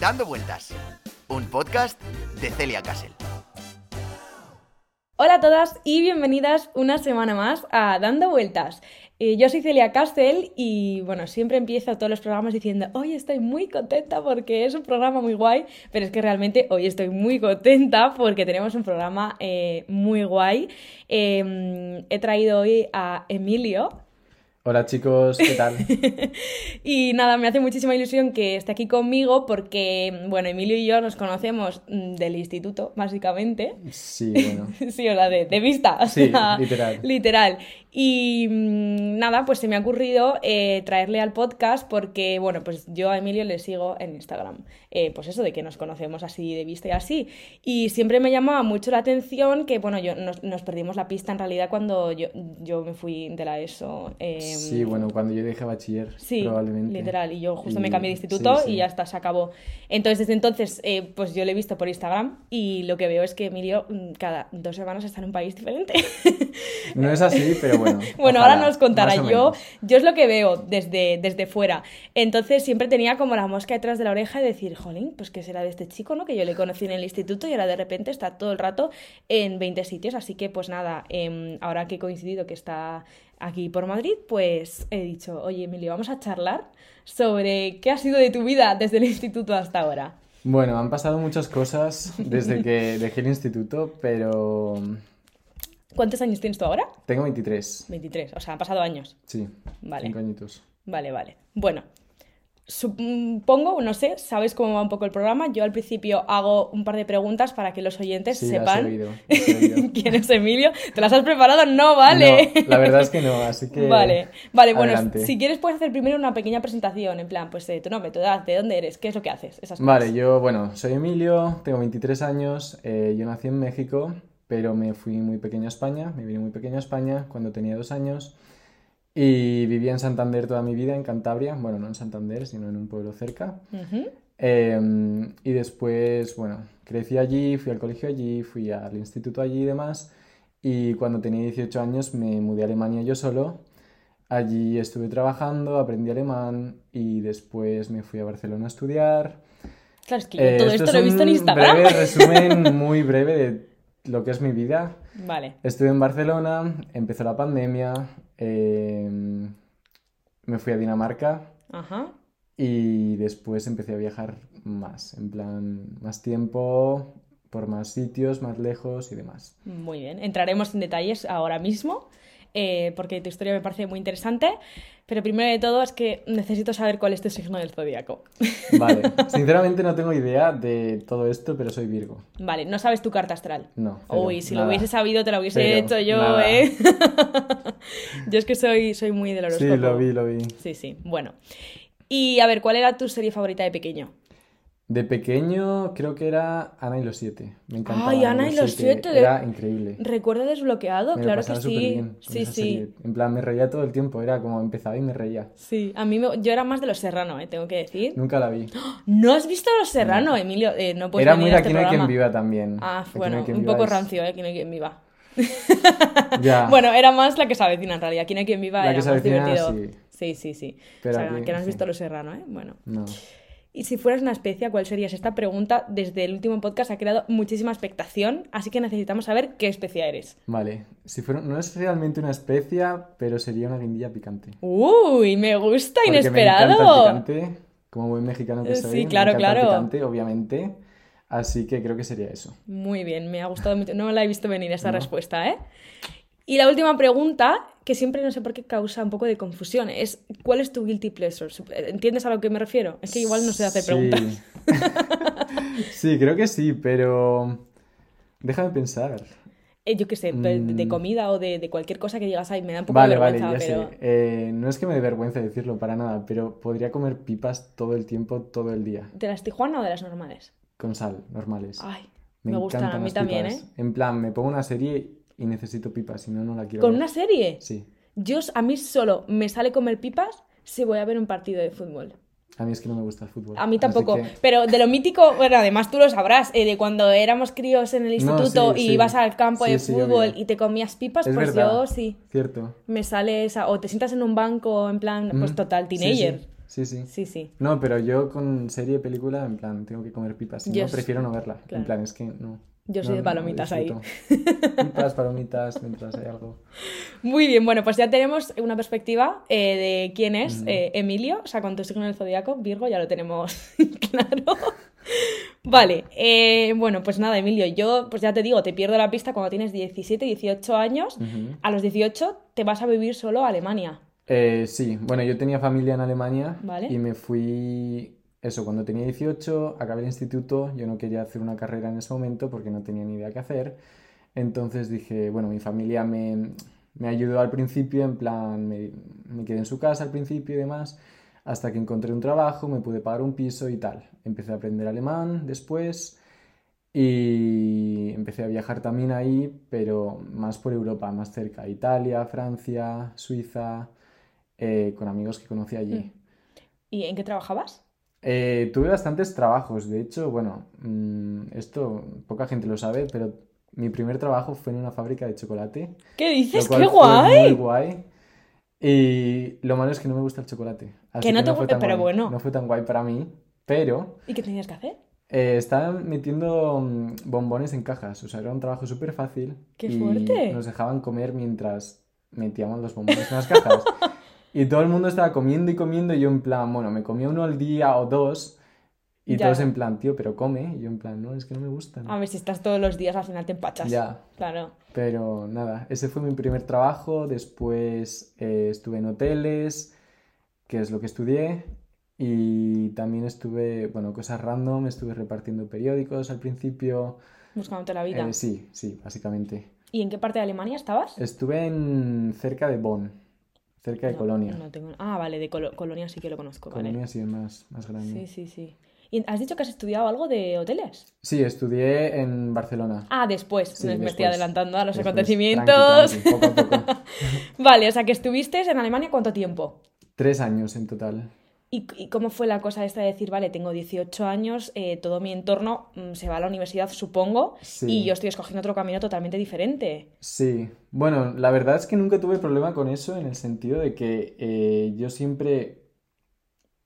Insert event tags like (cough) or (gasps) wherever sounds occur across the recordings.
Dando Vueltas, un podcast de Celia Castle. Hola a todas y bienvenidas una semana más a Dando Vueltas. Eh, yo soy Celia Castle y bueno, siempre empiezo todos los programas diciendo, hoy estoy muy contenta porque es un programa muy guay, pero es que realmente hoy estoy muy contenta porque tenemos un programa eh, muy guay. Em, he traído hoy a Emilio, Hola chicos, ¿qué tal? (laughs) y nada, me hace muchísima ilusión que esté aquí conmigo porque, bueno, Emilio y yo nos conocemos mm, del instituto, básicamente. Sí, (laughs) bueno. sí, o sea, de, de vista. Sí, literal. Literal. Y mm, nada, pues se me ha ocurrido eh, traerle al podcast porque, bueno, pues yo a Emilio le sigo en Instagram. Eh, pues eso, de que nos conocemos así de vista y así. Y siempre me llamaba mucho la atención que, bueno, yo nos, perdimos la pista en realidad cuando yo, yo me fui de la ESO. Em, sí, bueno, cuando yo dejé bachiller, sí, probablemente. literal. Y yo justo me cambié de instituto y ya está, se acabó. Entonces, desde entonces, eh, pues yo le he visto por Instagram y lo que veo es que Emilio mm, cada dos semanas está en un país diferente. no es así, pero bueno (laughs) bueno. ahora nos contará. Yo, yo es lo que veo desde, desde fuera. Entonces siempre tenía como la mosca detrás de la oreja y decir, jolín, pues qué será de este chico, ¿no? Que yo le conocí en el instituto y ahora de repente está todo el rato en 20 sitios. Así que pues nada, em, ahora que he coincidido que está aquí por Madrid, pues he dicho, oye Emilio, vamos a charlar sobre qué ha sido de tu vida desde el instituto hasta ahora. Bueno, han pasado muchas cosas desde que (laughs) dejé el instituto, pero ¿Cuántos años tienes tú ahora? Tengo 23. 23, o sea, han pasado años. Sí, vale. cinco añitos. Vale, vale. Bueno, supongo, no sé, sabes cómo va un poco el programa. Yo al principio hago un par de preguntas para que los oyentes sepan (laughs) quién es Emilio. ¿Te las has preparado? No, vale. la verdad es que no, así que. Vale, vale, bueno, si quieres puedes hacer primero una pequeña presentación, en plan, pues tu nombre, tu edad, de dónde eres, qué es lo que haces, esas Vale, yo, bueno, soy Emilio, tengo 23 años, eh, yo nací en México, pero me fui muy pequeño a España, me vine muy pequeño a España cuando tenía dos años y vivía en Santander toda mi vida, en Cantabria, bueno, no en Santander, sino en un pueblo cerca. Em, y después, bueno, crecí allí, fui al colegio allí, fui al instituto allí y demás. Y cuando tenía 18 años me mudé a Alemania yo solo. Allí estuve trabajando, aprendí alemán y después me fui a Barcelona a estudiar. Claro, es que yo todo esto, lo he visto en Instagram. Breve resumen muy breve de lo que es mi vida. Vale. Estuve en Barcelona, empezó la pandemia, em, me fui a Dinamarca. Ajá. Y después empecé a viajar más, en plan, más tiempo, por más sitios, más lejos y demás. Muy bien, entraremos en detalles ahora mismo. Eh, porque tu historia me parece muy interesante. Pero primero de todo es que necesito saber cuál es tu signo del zodíaco. (laughs) Vale, sinceramente no tengo idea de todo esto, pero soy Virgo. Vale, ¿no sabes tu carta astral? No. Uy, si lo hubiese sabido te lo hubiese hecho yo, ¿eh? (laughs) yo es que soy, soy muy del horóscopo. Sí, lo vi, lo vi. Sí, sí, bueno. Y a ver, ¿cuál era tu serie favorita de pequeño? De pequeño creo que era Ana y los siete. Me encantaba. Ay, Ana y los siete. Era increíble. Recuerdo desbloqueado, claro que sí. Bien sí, sí. En plan, me reía todo el tiempo. Era como empezaba y me reía. Sí, a mí yo era más de los Serrano, ¿eh? tengo que decir. Nunca la vi. ¿No has visto los Serrano, Emilio? Eh, no puedes Era muy de Aquí no hay quien viva también. Ah, bueno, un poco rancio, ¿eh? Aquí no hay quien viva. ya. Bueno, era más la que se avecina en realidad. Aquí no hay quien viva la era que más divertido. Sí, sí, sí. sí. Pero o sea, que no has visto los Serrano, ¿eh? Bueno. No. Y si fueras una especie, ¿cuál serías? Esta pregunta desde el último podcast ha creado muchísima expectación, así que necesitamos saber qué especie eres. Vale, si fuera, no es realmente una especie, pero sería una guindilla picante. Uy, me gusta, inesperado. Me encanta picante, como buen mexicano que soy. Sí, claro, claro. picante, obviamente. Así que creo que sería eso. Muy bien, me ha gustado mucho. No la he visto venir esa respuesta, ¿eh? Y la última pregunta, que siempre no sé por qué causa un poco de confusión, es ¿cuál es tu guilty pleasure? ¿Entiendes a lo que me refiero? Es que igual no sé hacer preguntas. (laughs) sí, creo que sí, pero déjame pensar. Eh, yo qué sé, de, mm. comida o de, cualquier cosa que digas, ay, me da un poco de vergüenza. Vale, ya sé. Eh, no es que me dé vergüenza decirlo para nada, pero podría comer pipas todo el tiempo, todo el día. ¿De las Tijuana o de las normales? Con sal, normales. Ay, me, gustan a mí también, ¿eh? En plan, me pongo una serie y necesito pipas, si no, no la quiero ¿Con una serie? Sí. Yo, a mí solo me sale comer pipas si voy a ver un partido de fútbol. A mí es que no me gusta el fútbol. A mí tampoco. Pero de lo mítico, bueno, además tú lo sabrás, eh, de cuando éramos críos en el instituto y ibas al campo de fútbol y te comías pipas, pues yo sí. Cierto. Me sale esa. O te sientas en un banco en plan, pues total, teenager. Sí, sí. Sí, sí. No, pero yo con serie, película, en plan, tengo que comer pipas. Si Yo no, prefiero no verla. claro. En plan, es que no. Yo soy no- de no palomitas ahí. (laughs) Pipas, palomitas, mientras hay algo. Muy bien, bueno, pues ya tenemos una perspectiva eh, de quién es eh, Emilio, o sea, con tu signo en el zodiaco, Virgo, ya lo tenemos (laughs) claro. Vale, eh, bueno, pues nada, Emilio, yo pues ya te digo, te pierdo la pista cuando tienes 17, 18 años. A los 18 te vas a vivir solo a Alemania. Eh, sí, bueno, yo tenía familia en Alemania Vale. y me fui, eso, cuando tenía 18, acabé el instituto, yo no quería hacer una carrera en ese momento porque no tenía ni idea qué hacer, entonces dije, bueno, mi familia me, me ayudó al principio, en plan, me, me quedé en su casa al principio y demás, hasta que encontré un trabajo, me pude pagar un piso y tal. Empecé a aprender alemán después y empecé a viajar también ahí, pero más por Europa, más cerca, Italia, Francia, Suiza, eh, con amigos que conocí allí. ¿Y en qué trabajabas? Eh, tuve bastantes trabajos, de hecho, bueno, mm, esto poca gente lo sabe, pero mi primer trabajo fue en una fábrica de chocolate, ¿Qué dices? ¡Qué guay! muy guay. Y lo malo es que no me gusta el chocolate, así Que no te fue gu- tan pero guay. bueno. No fue tan guay para mí, pero ¿Y qué tenías que hacer? eh, estaba metiendo mm, bombones en cajas, o sea, era un trabajo súper fácil ¡Qué y fuerte! nos dejaban comer mientras metíamos los bombones en las cajas. (laughs) Y todo el mundo estaba comiendo y comiendo y yo en plan, bueno, me comía uno al día o dos y Ya. todos en plan, tío, pero come. Y yo en plan, no, es que no me gustan. A ver, si estás todos los días, al final te empachas. Ya, Claro. pero nada, ese fue mi primer trabajo. Después eh, estuve en hoteles, que es lo que estudié. Y también estuve, bueno, cosas random, estuve repartiendo periódicos al principio. Buscándote la vida. Eh, sí, sí, básicamente. ¿Y en qué parte de Alemania estabas? Estuve en cerca de Bonn, cerca de No, Colonia. no tengo- Ah, vale, de Colo- Colonia sí que lo conozco, vale. Colonia sí es más, más grande. Sí, sí, sí. ¿Y has dicho que has estudiado algo de hoteles? Sí, estudié en Barcelona. Ah, después. Sí, me, estoy adelantando a los Después, acontecimientos. tranqui, tranqui, poco a poco. (laughs) Vale, o sea que estuviste en Alemania cuánto tiempo? Tres años en total. ¿Y, y cómo fue la cosa esta de decir, vale, tengo 18 años, eh, todo mi entorno mm, se va a la universidad, supongo, Sí. y yo estoy escogiendo otro camino totalmente diferente? Sí, bueno, la verdad es que nunca tuve problema con eso en el sentido de que eh, yo siempre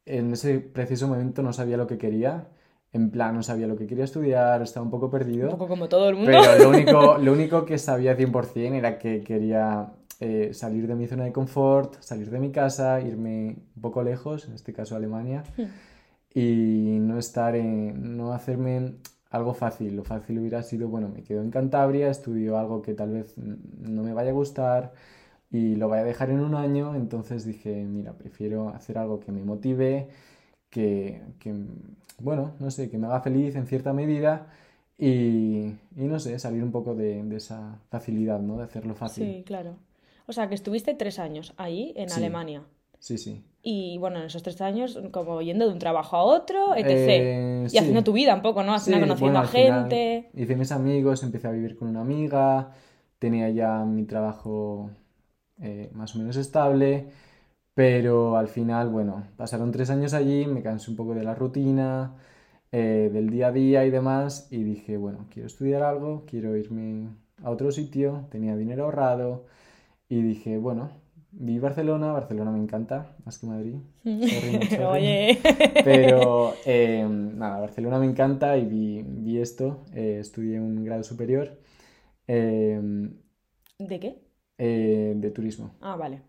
en ese preciso momento no sabía lo que quería. En plan, no sabía lo que quería estudiar, estaba un poco perdido. Un poco como todo el mundo. Pero lo (laughs) único, lo único que sabía 100% era que quería eh, salir de mi zona de confort, salir de mi casa, irme un poco lejos, en este caso a Alemania, y no estar en, no hacerme algo fácil. Lo fácil hubiera sido, bueno, me quedo en Cantabria, estudio algo que tal vez no me vaya a gustar y lo vaya a dejar en un año, entonces dije, mira, prefiero hacer algo que me motive, que, que, bueno, no sé, que me haga feliz en cierta medida y, y no sé, salir un poco de, de esa facilidad, ¿no? De hacerlo fácil. Sí, claro. O sea que estuviste tres años ahí en Sí. Alemania. Sí, sí. Y bueno, en esos tres años, como yendo de un trabajo a otro, etc. Eh, y sí. haciendo tu vida un poco, ¿no? Al final Sí, conociendo bueno, a final gente. hice mis amigos, empecé a vivir con una amiga, tenía ya mi trabajo eh, más o menos estable, pero al final, bueno, pasaron tres años allí, me cansé un poco de la rutina, eh, del día a día y demás, y dije, bueno, quiero estudiar algo, quiero irme a otro sitio, tenía dinero ahorrado, y dije, bueno, vi Barcelona, Barcelona me encanta, más que Madrid. Sorry. (laughs) Oye. Pero eh, nada, Barcelona me encanta y vi, vi esto, eh, estudié un grado superior eh, ¿De qué? eh, de turismo Ah, vale.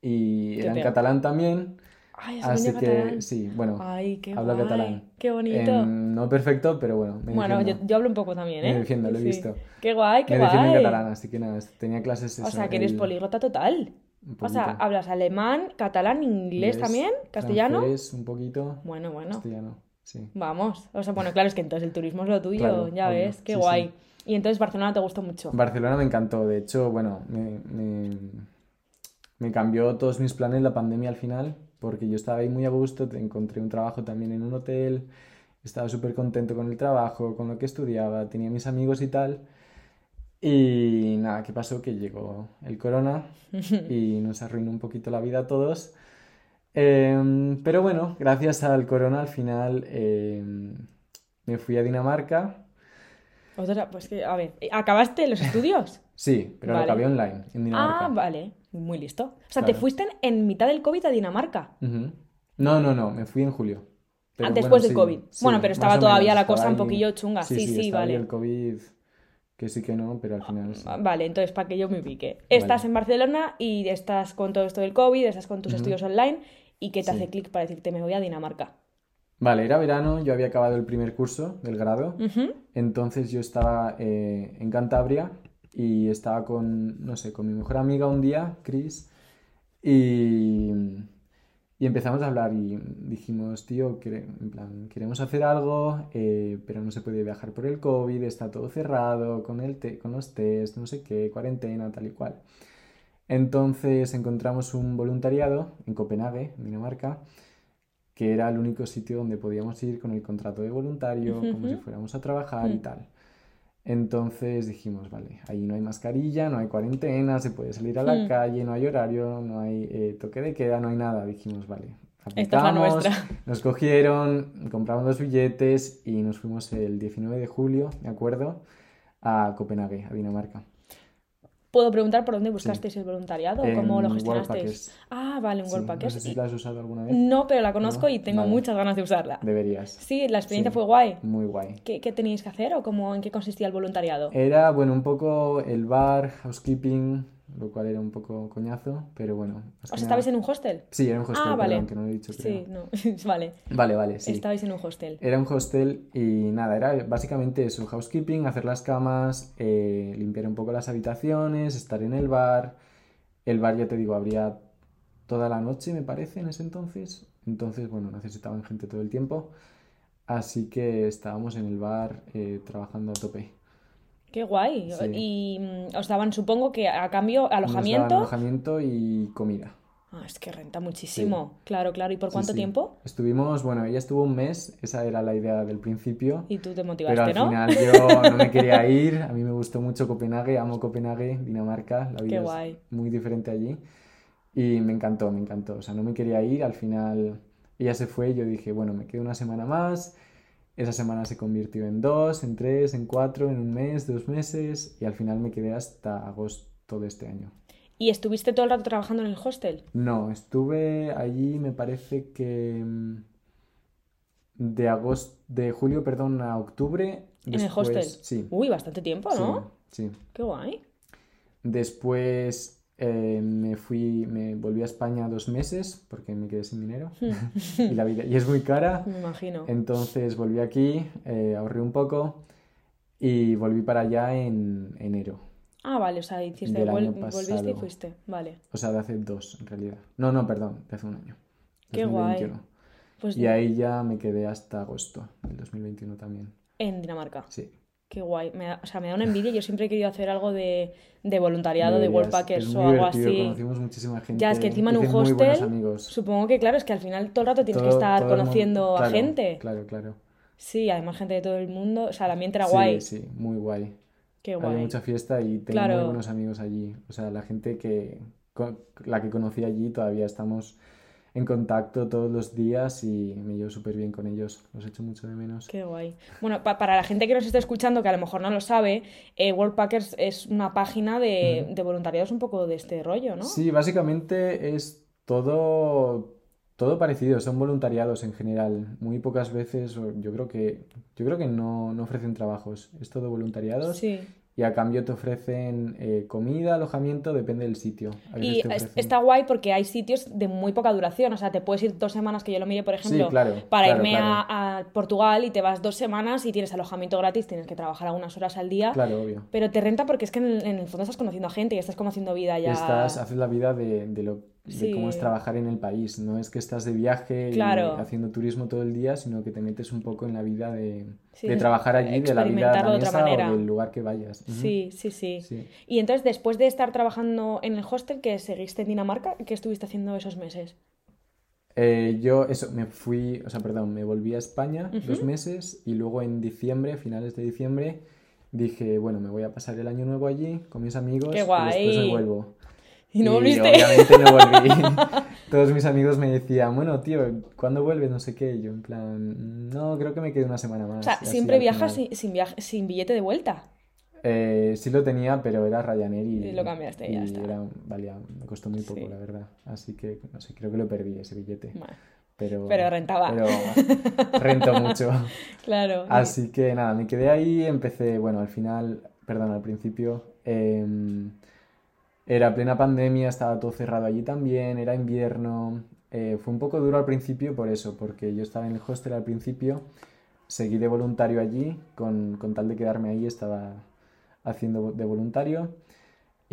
y Qué era en catalán también, Ay, así que catalán. sí, bueno, Ay, qué hablo guay. catalán. Qué bonito. Em, no perfecto, pero bueno, me Bueno, yo, hablo un poco también, ¿eh? Me defiendo, lo he Sí. visto. Qué guay, qué Me defiendo en guay. catalán, así que nada, tenía clases O eso, sea, que eres el- políglota total. O sea, hablas alemán, catalán, inglés Inglés, también, castellano. francés, un poquito, Bueno, bueno. castellano, sí. Vamos. O sea, bueno, claro, es que entonces el turismo es lo tuyo, Claro, ya obvio, ves, qué sí, guay. sí. Y entonces Barcelona te gustó mucho. Barcelona me encantó, de hecho, bueno, me, me- me cambió todos mis planes la pandemia al final, porque yo estaba ahí muy a gusto, te- encontré un trabajo también en un hotel, estaba súper contento con el trabajo, con lo que estudiaba, tenía mis amigos y tal. Y nada, ¿qué pasó? Que llegó el corona (laughs) y nos arruinó un poquito la vida a todos. Em, pero bueno, gracias al corona al final em, me fui a Dinamarca. Otra, pues que, a ver, ¿acabaste los estudios? Sí, pero lo acabé online, en Dinamarca. Ah, vale, muy listo. O sea, te fuiste en, mitad del COVID a Dinamarca. No, no, no, me fui en julio. Pero ah, después del COVID. bueno, pero estaba todavía la cosa un poquillo chunga. Sí, sí, vale. el COVID que sí que no, pero al final ah, Vale, entonces para que yo me ubique. Estás en Barcelona y estás con todo esto del COVID, estás con tus estudios online y ¿qué te hace clic para decirte me voy a Dinamarca? Vale, era verano, yo había acabado el primer curso del grado, entonces yo estaba eh, en Cantabria y estaba con, no sé, con mi mejor amiga un día, Chris, y y empezamos a hablar y dijimos, tío, en plan, queremos hacer algo, eh, pero no se puede viajar por el COVID, está todo cerrado, con, el con los test, no sé qué, cuarentena, tal y cual. Entonces encontramos un voluntariado en Copenhague, Dinamarca, que era el único sitio donde podíamos ir con el contrato de voluntario, como si fuéramos a trabajar y mm. tal. Entonces dijimos, vale, ahí no hay mascarilla, no hay cuarentena, se puede salir a la hmm. calle, no hay horario, no hay eh, toque de queda, no hay nada. Dijimos, vale, aplicamos, (laughs) nos cogieron, compramos los billetes y nos fuimos el 19 de julio, ¿de acuerdo? A Copenhague, a Dinamarca. ¿Puedo preguntar por dónde buscasteis el voluntariado? ¿Cómo lo gestionasteis? Ah, vale, un sí, No sé si la has usado alguna vez. No, pero la conozco y tengo muchas ganas de usarla. Deberías. Sí, la experiencia fue guay. Muy guay. ¿Qué, ¿Qué, teníais que hacer o cómo, en qué consistía el voluntariado? Era, bueno, un poco el bar, housekeeping, lo cual era un poco coñazo, pero bueno. ¿Os estabais en un hostel? Sí, era un hostel, ah, vale. aunque no lo he dicho. Sí, no, (laughs) vale. Vale, vale, sí. Estabais en un hostel. Era un hostel y nada, era básicamente eso, housekeeping, hacer las camas, eh, limpiar un poco las habitaciones, estar en el bar. El bar, ya te digo, habría toda la noche, me parece, en ese entonces. Entonces, bueno, necesitaban gente todo el tiempo. Así que estábamos en el bar eh, trabajando a tope. Qué guay. Y mm, os daban, supongo que a cambio, alojamiento. alojamiento y comida. Ah, es que renta muchísimo. Claro, claro. ¿Y por cuánto tiempo? Estuvimos, bueno, ella estuvo un mes, esa era la idea del principio. Y tú te motivaste, pero al final yo no me quería (laughs) ir. A mí me gustó mucho Copenhague, amo Copenhague, Dinamarca. La vida Qué guay. es muy diferente allí. Y me encantó, me encantó. O sea, no me quería ir. Al final ella se fue y yo dije, bueno, me quedo una semana más esa semana se convirtió en dos, en tres, en cuatro, en un mes, dos meses y al final me quedé hasta agosto de este año. ¿Y estuviste todo el rato trabajando en el hostel? No, estuve allí me parece que mm, de agosto, de julio, perdón, a octubre. ¿En el hostel? Sí. Uy, bastante tiempo, ¿no? Sí. sí. Qué guay. Después eh, me fui, me volví a España dos meses porque me quedé sin dinero hmm. (laughs) y la vida y es muy cara. Me imagino. Entonces volví aquí, eh, ahorré un poco y volví para allá en enero. Ah, vale, o sea, hiciste, volviste y fuiste, vale. O sea, de hace dos en realidad. No, no, perdón, de hace un año. Qué guay. Pues y ahí ya me quedé hasta agosto del 2021 también. En Dinamarca. Sí. Qué guay. Me da, o sea, me da una envidia. Yo siempre he querido hacer algo de, de voluntariado, de Worldpackers o algo así. Conocimos muchísima gente. Ya, es que encima en un hostel. Supongo que, claro, es que al final todo el rato tienes que estar conociendo a gente. Claro, claro. Sí, además gente de todo el mundo. O sea, el ambiente era guay. Sí, sí, muy guay. Qué guay. Había mucha fiesta y tengo muy buenos amigos allí. O sea, la gente que. La que conocí allí todavía estamos en contacto todos los días y me llevo súper bien con ellos. Los echo mucho de menos. Qué guay. Bueno, para la gente que nos esté escuchando, que a lo mejor no lo sabe, eh, Worldpackers es una página de, de voluntariados un poco de este rollo, ¿no? Sí, básicamente es todo todo parecido, son voluntariados en general. Muy pocas veces, yo creo que, yo creo que no, no ofrecen trabajos. Es todo voluntariados. Sí y a cambio te ofrecen eh, comida, alojamiento, depende del sitio. Y está guay porque hay sitios de muy poca duración, o sea, te puedes ir dos semanas, que yo lo miré, por ejemplo, para irme A, Portugal y te vas dos semanas y tienes alojamiento gratis, tienes que trabajar algunas horas al día. Claro, obvio. Pero te renta porque es que en el, fondo estás conociendo a gente y estás conociendo vida ya. Estás, haces la vida de, de lo de cómo es trabajar en el país. No es que estás de viaje y haciendo turismo todo el día, sino que te metes un poco en la vida de, trabajar allí, de la vida de otra manera. o del lugar que vayas. sí, sí, sí, Y entonces, después de estar trabajando en el hostel, que seguiste en Dinamarca, ¿qué estuviste haciendo esos meses? Eh, yo, eso, me fui, o sea, perdón, me volví a España dos meses y luego en diciembre, finales de diciembre, dije, bueno, me voy a pasar el año nuevo allí con mis amigos Qué guay. y después me vuelvo. Y no volviste. obviamente no volví. (laughs) Todos mis amigos me decían, bueno, tío, ¿cuándo vuelves? No sé qué. Yo, en plan, no, creo que me quedo una semana más. O sea, ¿siempre viajas sin, sin, sin billete de vuelta? Eh, sí lo tenía, pero era Ryanair y, y lo cambiaste y ya está. valía, me costó muy poco, la verdad. Así que, no sé, creo que lo perdí ese billete. pero... Pero rentaba. Pero rentó mucho. (laughs) claro. Así que nada, me quedé ahí, empecé, bueno, al final, perdón, al principio, em, era plena pandemia, estaba todo cerrado allí también, era invierno. Eh, fue un poco duro al principio por eso, porque yo estaba en el hostel al principio, seguí de voluntario allí, con, con tal de quedarme ahí, estaba haciendo de voluntario.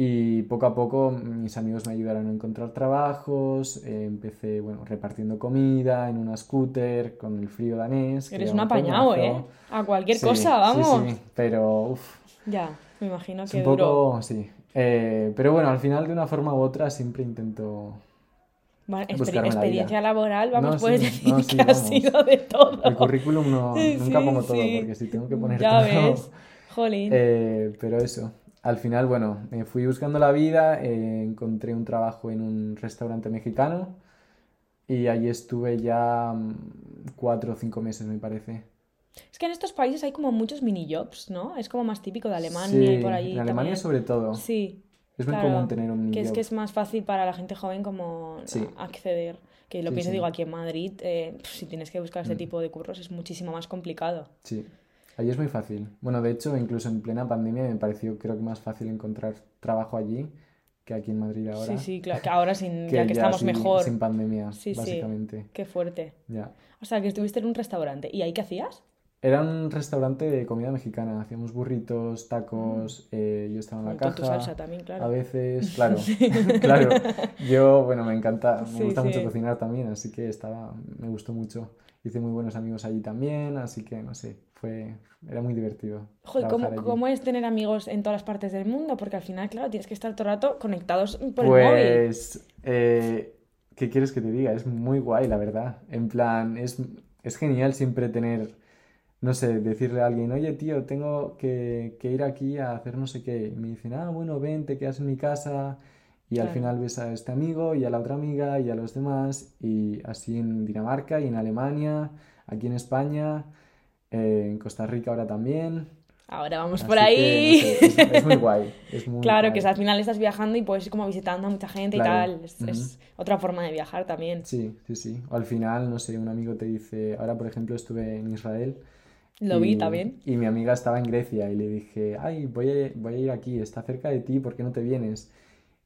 Y poco a poco mis amigos me ayudaron a encontrar trabajos, eh, empecé, bueno, repartiendo comida en una scooter con el frío danés. Eres un apañado. ¿eh? A cualquier Sí, cosa, vamos. Sí, sí, pero uf, Ya, me imagino es que un duro. sí. Eh, pero bueno, al final de una forma u otra siempre intento... Bueno, exper- la experiencia vida. laber, vamos, No, puedes sí, decir no, sí, que (laughs) ha vamos. sido de todo. El currículum no, nunca sí, pongo todo, porque si tengo que poner Ya todo... ves, (laughs) jolín. Eh, pero eso, al final, bueno, fui buscando la vida, eh, encontré un trabajo en un restaurante mexicano y allí estuve ya mm, cuatro o cinco meses, me parece. Es que en estos países hay como muchos mini jobs, ¿no? Es como más típico de Alemania y Sí, por allí en Alemania también. sobre todo. Sí, Es muy claro, común tener un que es job. que es más fácil para la gente joven como Sí. acceder. Que lo Sí, pienso, sí. digo, aquí en Madrid, eh, si tienes que buscar este Mm. tipo de curros es muchísimo más complicado. Sí, allí es muy fácil. Bueno, de hecho, incluso en plena pandemia me pareció, creo que más fácil encontrar trabajo allí que aquí en Madrid ahora. Sí, sí, claro, que ahora sin, (laughs) Que ya que estamos sin- mejor. Sin pandemia, Sí, sí. básicamente. Qué fuerte. Ya. O sea, que estuviste en un restaurante. ¿Y ahí qué hacías? Era un restaurante de comida mexicana. Hacíamos burritos, tacos, eh, yo estaba en la Con tu caja. salsa también, claro. A veces, claro, (laughs) (laughs) claro. Yo, bueno, me encanta, me Sí, gusta mucho cocinar también, así que estaba, me gustó mucho. Hice muy buenos amigos allí también, así que no sé, fue, era muy divertido Joder, ¿cómo, cómo es tener amigos en todas las partes del mundo? Porque al final, claro, tienes que estar todo el rato conectados por el móvil. Pues, eh, ¿qué quieres que te diga? Es muy guay, la verdad. En plan, es, es genial siempre tener, no sé, decirle a alguien, oye, tío, tengo que, que ir aquí a hacer no sé qué. Y me dicen, ah, bueno, ven, te quedas en mi casa. Y al final ves a este amigo y a la otra amiga y a los demás. Y así en Dinamarca y en Alemania, aquí en España, eh, en Costa Rica ahora también. Ahora vamos Así por que, ahí. no sé, es, es muy guay. (laughs) Es muy Claro, guay. que al final estás viajando y puedes ir como visitando a mucha gente y tal. Es, es otra forma de viajar también. Sí, sí, sí. O al final, no sé, un amigo te dice, ahora por ejemplo estuve en Israel Lo vi también. y mi amiga estaba en Grecia y le dije, ay, voy a, voy a ir aquí, está cerca de ti, ¿por qué no te vienes?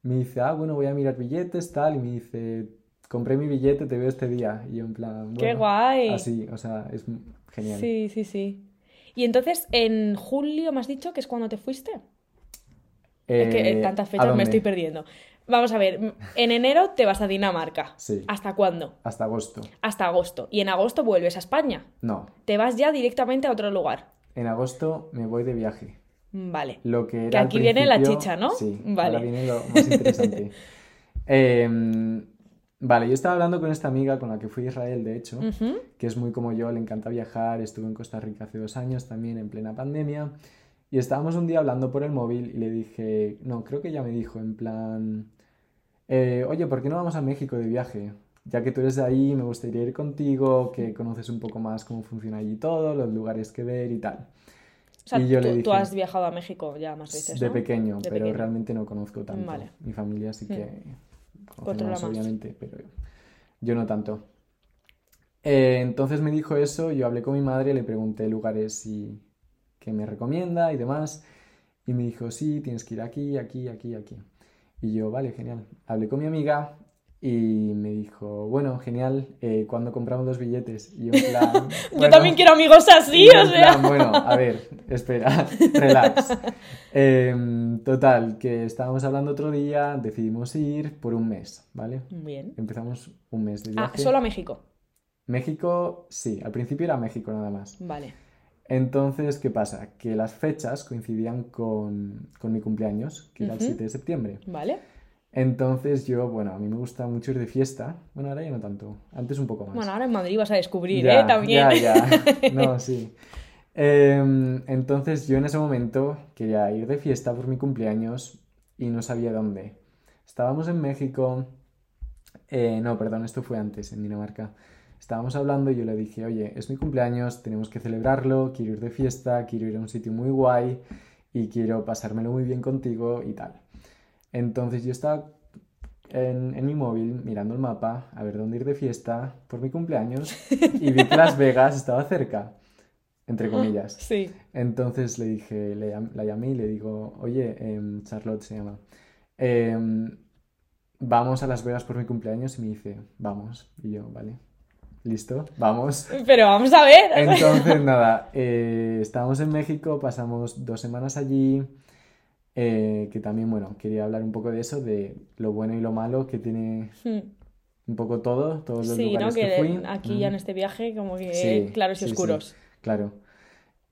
Me dice, ah, bueno, voy a mirar billetes, tal, y me dice, compré mi billete, te veo este día. Y yo en plan, ¡Qué bueno, guay! así, o sea, es genial. Sí, sí, sí. Y entonces, en julio me has dicho que es cuando te fuiste. Es que Eh, en tantas ¿a fechas me estoy perdiendo. Vamos a ver, en enero te vas a Dinamarca. Sí. ¿Hasta cuándo? Hasta agosto. Hasta agosto. Y en agosto vuelves a España. No, Te vas ya directamente a otro lugar. en agosto me voy de viaje. Mm, Vale. Lo que Que era al aquí viene la chicha, ¿no? Sí, Vale. ahora viene lo más interesante. (laughs) Em, vale, yo estaba hablando con esta amiga con la que fui a Israel, de hecho, que es muy como yo, le encanta viajar, estuve en Costa Rica hace dos años también en plena pandemia, y estábamos un día hablando por el móvil y le dije, no, creo que ella me dijo en plan, eh, oye, ¿por qué no vamos a México de viaje? Ya que tú eres de ahí, me gustaría ir contigo, que conoces un poco más cómo funciona allí todo, los lugares que ver y tal. O sea, Y yo tú, le tú dije- has viajado a México ya más veces, De ¿no? pequeño, De pero pequeño. realmente no conozco tanto. Vale. Mi familia sí que conoce Controla más, más. obviamente, pero yo no tanto. Eh, entonces me dijo eso, yo hablé con mi madre, le pregunté lugares y que me recomienda y demás, y me dijo, sí, tienes que ir aquí, aquí, aquí, aquí. Y yo, vale, genial. Hablé con mi amiga y me dijo, bueno, genial, eh, ¿cuándo compramos los billetes? Y yo, en plan, (laughs) Yo también quiero amigos así, o sea. plan, bueno, a ver, espera, (laughs) relax. Em, total, que estábamos hablando otro día, decidimos ir por un mes, ¿vale? Bien. Empezamos un mes de Ah, viaje. solo a México. México, sí, al principio era México nada más. Vale. Entonces, ¿qué pasa? Que las fechas coincidían con, con mi cumpleaños, que era el Ujú. 7 de septiembre. Vale. Entonces yo, bueno, a mí me gusta mucho ir de fiesta. Bueno, ahora ya no tanto, antes un poco más. Bueno, ahora en Madrid vas a descubrir, Ya, ¿eh? También. Ya, ya. (laughs) No, sí. Em, entonces yo en ese momento quería ir de fiesta por mi cumpleaños y no sabía dónde. Estábamos en México. eh, no, perdón, esto fue antes, en Dinamarca. Estábamos hablando y yo le dije, oye, es mi cumpleaños, tenemos que celebrarlo, quiero ir de fiesta, quiero ir a un sitio muy guay y quiero pasármelo muy bien contigo y tal. Entonces yo estaba en, en mi móvil mirando el mapa a ver dónde ir de fiesta por mi cumpleaños y vi que Las Vegas estaba cerca, entre comillas. Sí. Entonces le dije, le la llamé y le digo, oye, em, Charlotte se llama, em, vamos a Las Vegas por mi cumpleaños y me dice, vamos. Y yo, vale, listo, vamos. Pero vamos a ver. Entonces, (laughs) nada, eh, estábamos en México, pasamos dos semanas allí, eh, que también, bueno, quería hablar un poco de eso, de lo bueno y lo malo que tiene Hmm. un poco todo, todos los Sí, ¿no? lugares que Que fui. aquí ya en Mm. este viaje como que Sí, claros y sí, oscuros. claro.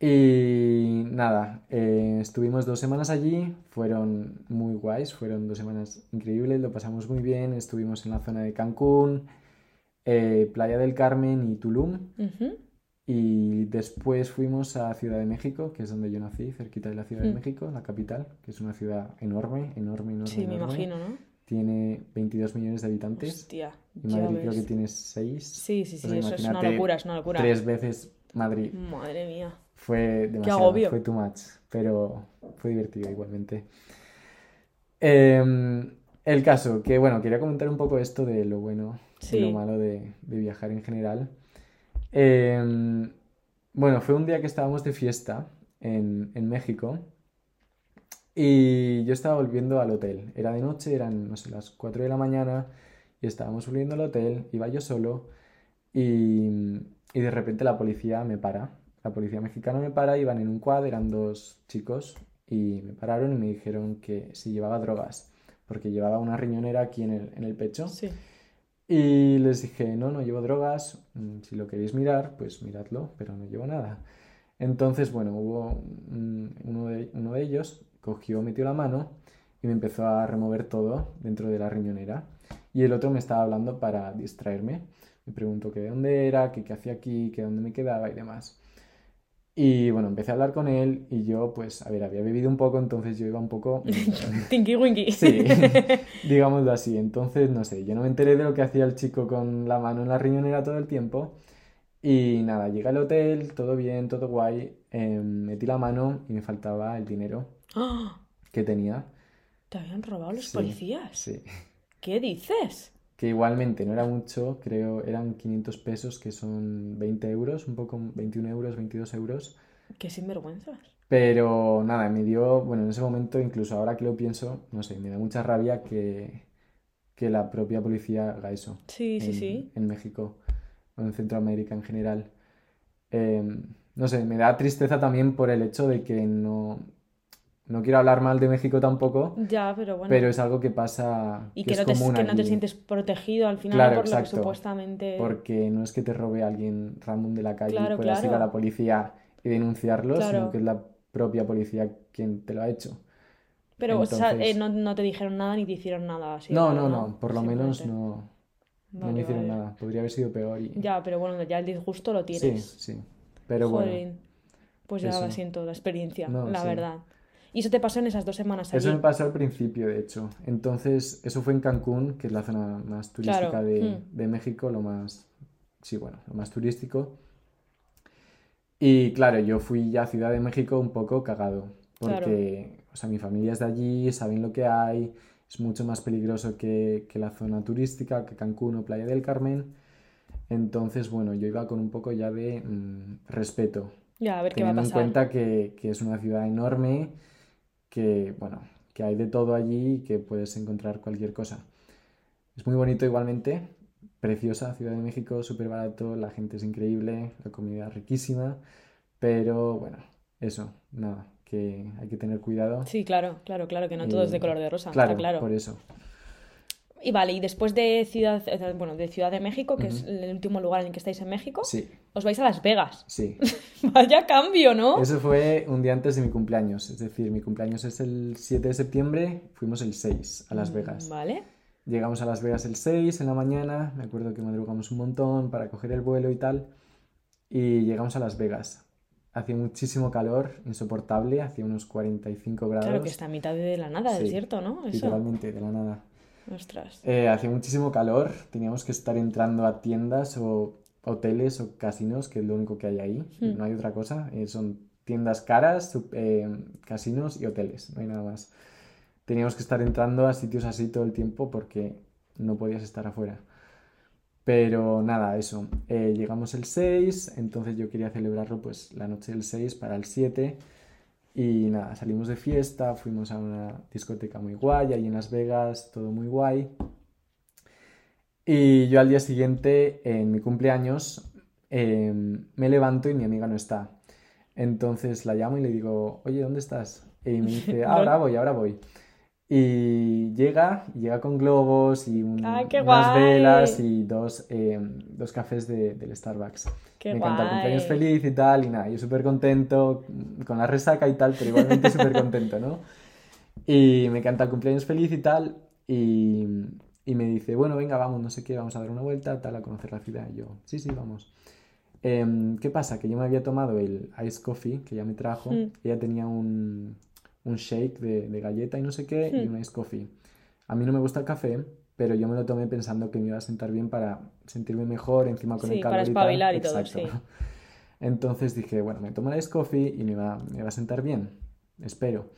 Y nada, eh, estuvimos dos semanas allí, fueron muy guays, fueron dos semanas increíbles, lo pasamos muy bien, estuvimos en la zona de Cancún, eh, Playa del Carmen y Tulum, y después fuimos a Ciudad de México, que es donde yo nací, cerquita de la Ciudad de Mm. México, la capital, que es una ciudad enorme, enorme, enorme, Sí, me imagino, ¿no? Tiene 22 millones de habitantes Hostia, y Madrid creo que tiene 6. Sí, sí, sí, eso es una locura, es una locura. Tres veces Madrid. Madre mía. Fue demasiado, agobio. fue too much, pero fue divertido igualmente. Em, el caso, que bueno, quería comentar un poco esto de lo bueno y lo malo de, de viajar en general. Em, bueno, fue un día que estábamos de fiesta en, en México y yo estaba volviendo al hotel. Era de noche, eran, no sé, las 4 de la mañana y estábamos volviendo al hotel, iba yo solo y, y de repente la policía me para. La policía mexicana me para, iban en un quad, eran dos chicos y me pararon y me dijeron que si llevaba drogas, porque llevaba una riñonera aquí en el, en el pecho. Sí. Y les dije, no, no llevo drogas, mm, si lo queréis mirar, pues miradlo, pero no llevo nada. Entonces, bueno, hubo mm, uno de, uno de ellos, cogió, metió la mano y me empezó a remover todo dentro de la riñonera. Y el otro me estaba hablando para distraerme. Me preguntó que de dónde era, que qué hacía aquí, que dónde me quedaba y demás. Y bueno, empecé a hablar con él y yo, pues, a ver, había bebido un poco, entonces yo iba un poco... (laughs) Tinky Winky. Sí, (laughs) digámoslo así. Entonces, no sé, yo no me enteré de lo que hacía el chico con la mano en la riñonera todo el tiempo. Y nada, llegué al hotel, todo bien, todo guay. eh, metí la mano y me faltaba el dinero ¡Ah! que tenía. ¿Te habían robado los Sí, policías? Sí. ¿Qué dices? Que igualmente no era mucho, creo, eran 500 pesos, que son 20 euros, un poco, 21 euros, 22 euros. Qué sinvergüenzas. Pero nada, me dio, bueno, en ese momento, incluso ahora que lo pienso, no sé, me da mucha rabia que, que la propia policía haga eso Sí, sí, sí. en México o en Centroamérica en general. Eh, no sé, me da tristeza también por el hecho de que no, no quiero hablar mal de México tampoco, Ya, pero bueno. pero es algo que pasa, Y que que es no te, común que no te sientes protegido al final Claro, por lo que exacto. supuestamente... Porque no es que te robe alguien random de la calle Claro, y puedas ir a claro. la policía y denunciarlo, Claro. sino que es la propia policía quien te lo ha hecho. Pero, o sea, eh, no, no te dijeron nada ni te hicieron nada. así No, no, no, por lo menos no, no me hicieron vale. nada. Podría haber sido peor y... Ya, pero bueno, ya el disgusto lo Sí, tienes. sí. Pero bueno. Pues ya eso. lo siento la experiencia, No, la sí. verdad. Y eso te pasó en esas dos semanas eso allí. me pasó al principio, de hecho. Entonces, eso fue en Cancún, que es la zona más turística Claro, de, mm. de México, lo más, sí, bueno, lo más turístico. Y claro, yo fui ya a Ciudad de México un poco cagado, porque, o sea, mi familia es de allí, saben lo que hay, es mucho más peligroso que, que la zona turística, que Cancún o Playa del Carmen. Entonces, bueno, yo iba con un poco ya de mm, respeto, Ya, a ver qué va a teniendo en pasar. cuenta que, que es una ciudad enorme, que, bueno, que hay de todo allí y que puedes encontrar cualquier cosa. Es muy bonito igualmente, preciosa Ciudad de México, súper barato, la gente es increíble, la comida riquísima, pero bueno, eso, nada, que hay que tener cuidado. Sí, claro, claro, claro, que no todo es de Y- color de rosa, Claro, está claro. por eso. Y vale, y después de Ciudad, eh, bueno, de Ciudad de México, que es el último lugar en el que estáis en México, Sí, os vais a Las Vegas. sí. (laughs) Vaya cambio, ¿no? Eso fue un día antes de mi cumpleaños, es decir, mi cumpleaños es el 7 de septiembre, fuimos el 6 a Las Vegas. Vale. Llegamos a Las Vegas el 6 en la mañana, me acuerdo que madrugamos un montón para coger el vuelo y tal, y llegamos a Las Vegas. Hacía muchísimo calor, insoportable, hacía unos 45 grados, Claro que está a mitad de la nada, Sí, desierto, ¿no? Eso. literalmente, de la nada. Ostras. Eh, hacía muchísimo calor, teníamos que estar entrando a tiendas o hoteles o casinos, que es lo único que hay ahí, Hmm. no hay otra cosa, eh, son tiendas caras, eh, casinos y hoteles, no hay nada más. Teníamos que estar entrando a sitios así todo el tiempo porque no podías estar afuera. Pero nada, eso. Eh, llegamos el 6, entonces yo quería celebrarlo pues la noche del 6 para el 7. Y nada, salimos de fiesta, fuimos a una discoteca muy guay, ahí en Las Vegas, todo muy guay. Y yo al día siguiente, en mi cumpleaños, em, me levanto y mi amiga no está. Entonces la llamo y le digo, oye, ¿dónde estás? Y me dice, (laughs) ah, ahora voy, ahora voy. Y llega, llega con globos y unas velas y dos, em, dos cafés de, del Starbucks. Me encanta, cumpleaños feliz y tal, y nada, yo súper contento, con la resaca y tal, pero igualmente (laughs) súper contento, ¿no? Y me encanta el cumpleaños feliz y tal, y, y, me dice, bueno, venga, vamos, no sé qué, vamos a dar una vuelta, tal, a conocer la ciudad. Y yo, sí, sí, vamos. Em, ¿Qué pasa? Que yo me había tomado el ice coffee que ya me trajo, mm. ella tenía un un shake de, galleta y no sé qué y hmm. un ice coffee. A mí no me gusta el café, pero yo me lo tomé pensando que me iba a sentar bien para sentirme mejor encima con el calor para espabilar y, todo, sí. (laughs) Entonces dije, bueno, me ice coffee y me va, me va a sentar bien, espero.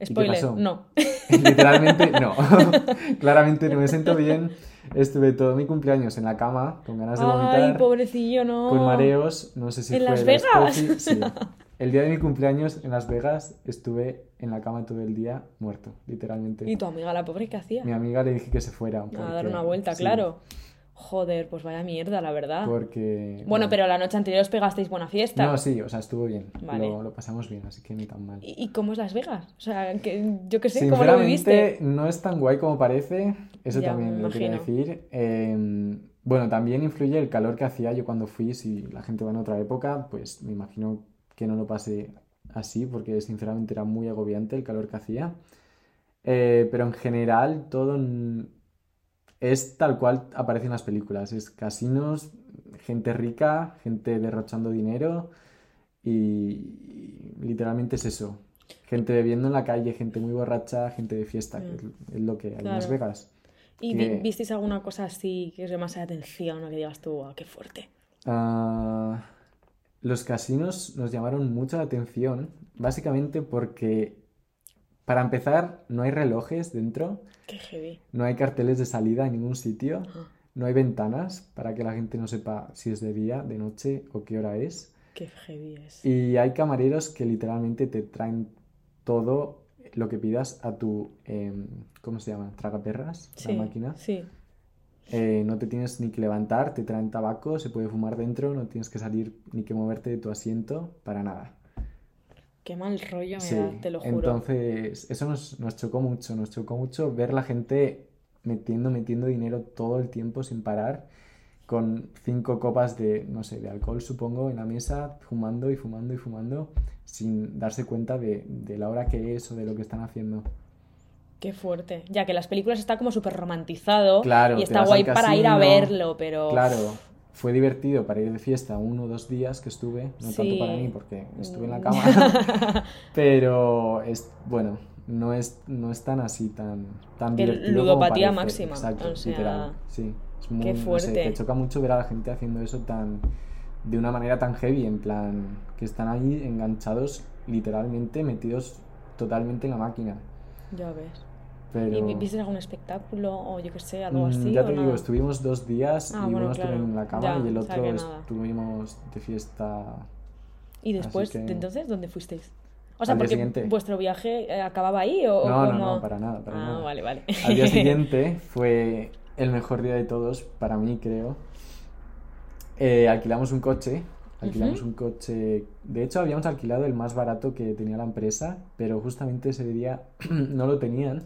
Spoiler, no. (laughs) Literalmente no. (laughs) Claramente no me siento bien. Estuve todo mi cumpleaños en la cama, con ganas de vomitar. Ay, pobrecillo, no. Con mareos, no sé si ¿En fue Las Vegas? Sí. El día de mi cumpleaños en Las Vegas estuve en la cama todo el día muerto, literalmente. ¿Y tu amiga, la pobre, qué hacía? Mi amiga le dije que se fuera. A dar una vuelta, claro. Joder, pues vaya mierda, la verdad. Porque. Bueno, pero la noche anterior os pegasteis buena fiesta. No, sí, o sea, estuvo bien. Lo, lo, pasamos bien, así que ni tan mal. ¿Y, cómo es Las Vegas? O sea, que, yo qué sé, ¿cómo lo viviste? no es tan guay como parece. Eso también lo quería decir. Em, bueno, también influye el calor que hacía yo cuando fui. Si la gente va en otra época, pues me imagino que no lo pasé así, porque sinceramente era muy agobiante el calor que hacía. Eh, pero en general todo es tal cual aparece en las películas. Es casinos, gente rica, gente derrochando dinero y, literalmente es eso. Gente bebiendo en la calle, gente muy borracha, gente de fiesta, que es, lo que hay en Las Vegas. ¿Y visteis alguna cosa así que os llama la atención o que digas tú, oh, qué fuerte? Ah, los casinos nos llamaron mucho la atención, básicamente porque, para empezar, no hay relojes dentro. Qué heavy. No hay carteles de salida en ningún sitio. No hay ventanas para que la gente no sepa si es de día, de noche o qué hora es. Qué heavy es. Y hay camareros que literalmente te traen todo lo que pidas a tu, em, ¿cómo se llama? Tragaperras, la máquina. Sí. Eh, no te tienes ni que levantar, te traen tabaco, se puede fumar dentro, no tienes que salir ni que moverte de tu asiento, para nada. Qué mal rollo me da, te lo juro. Entonces, eso nos, nos, chocó mucho, nos chocó mucho ver la gente metiendo, metiendo dinero todo el tiempo sin parar, con cinco copas de, no sé, de alcohol supongo, en la mesa, fumando y fumando y fumando, sin darse cuenta de, de la hora que es o de lo que están haciendo. Qué fuerte. Ya que las películas está como súper romantizado y está guay para ir a verlo, pero... Claro, fue divertido para ir de fiesta uno o dos días que estuve, no tanto para mí porque estuve en la cama, (laughs) pero es, bueno, no es, no es tan así, tan, tan divertido ludopatía máxima. Exacto, literal, sí. Es muy, qué fuerte. te choca mucho ver a la gente haciendo eso tan de una manera tan heavy, en plan, que están ahí enganchados, literalmente metidos totalmente en la máquina. Ya ves. ¿Y viste algún espectáculo o yo qué sé, algo mm, así? Ya te digo, estuvimos dos días ah, y uno estuvo en la cama y el otro estuvimos de fiesta. ¿Y después, de entonces, dónde fuisteis? O sea, porque vuestro viaje eh, acababa ahí o, no, no, no, para nada, para ah, vale, vale. Al día (laughs) siguiente fue el mejor día de todos, para mí creo. Eh, alquilamos un coche, alquilamos un coche. De hecho, habíamos alquilado el más barato que tenía la empresa, pero justamente ese día (clears throat) no lo tenían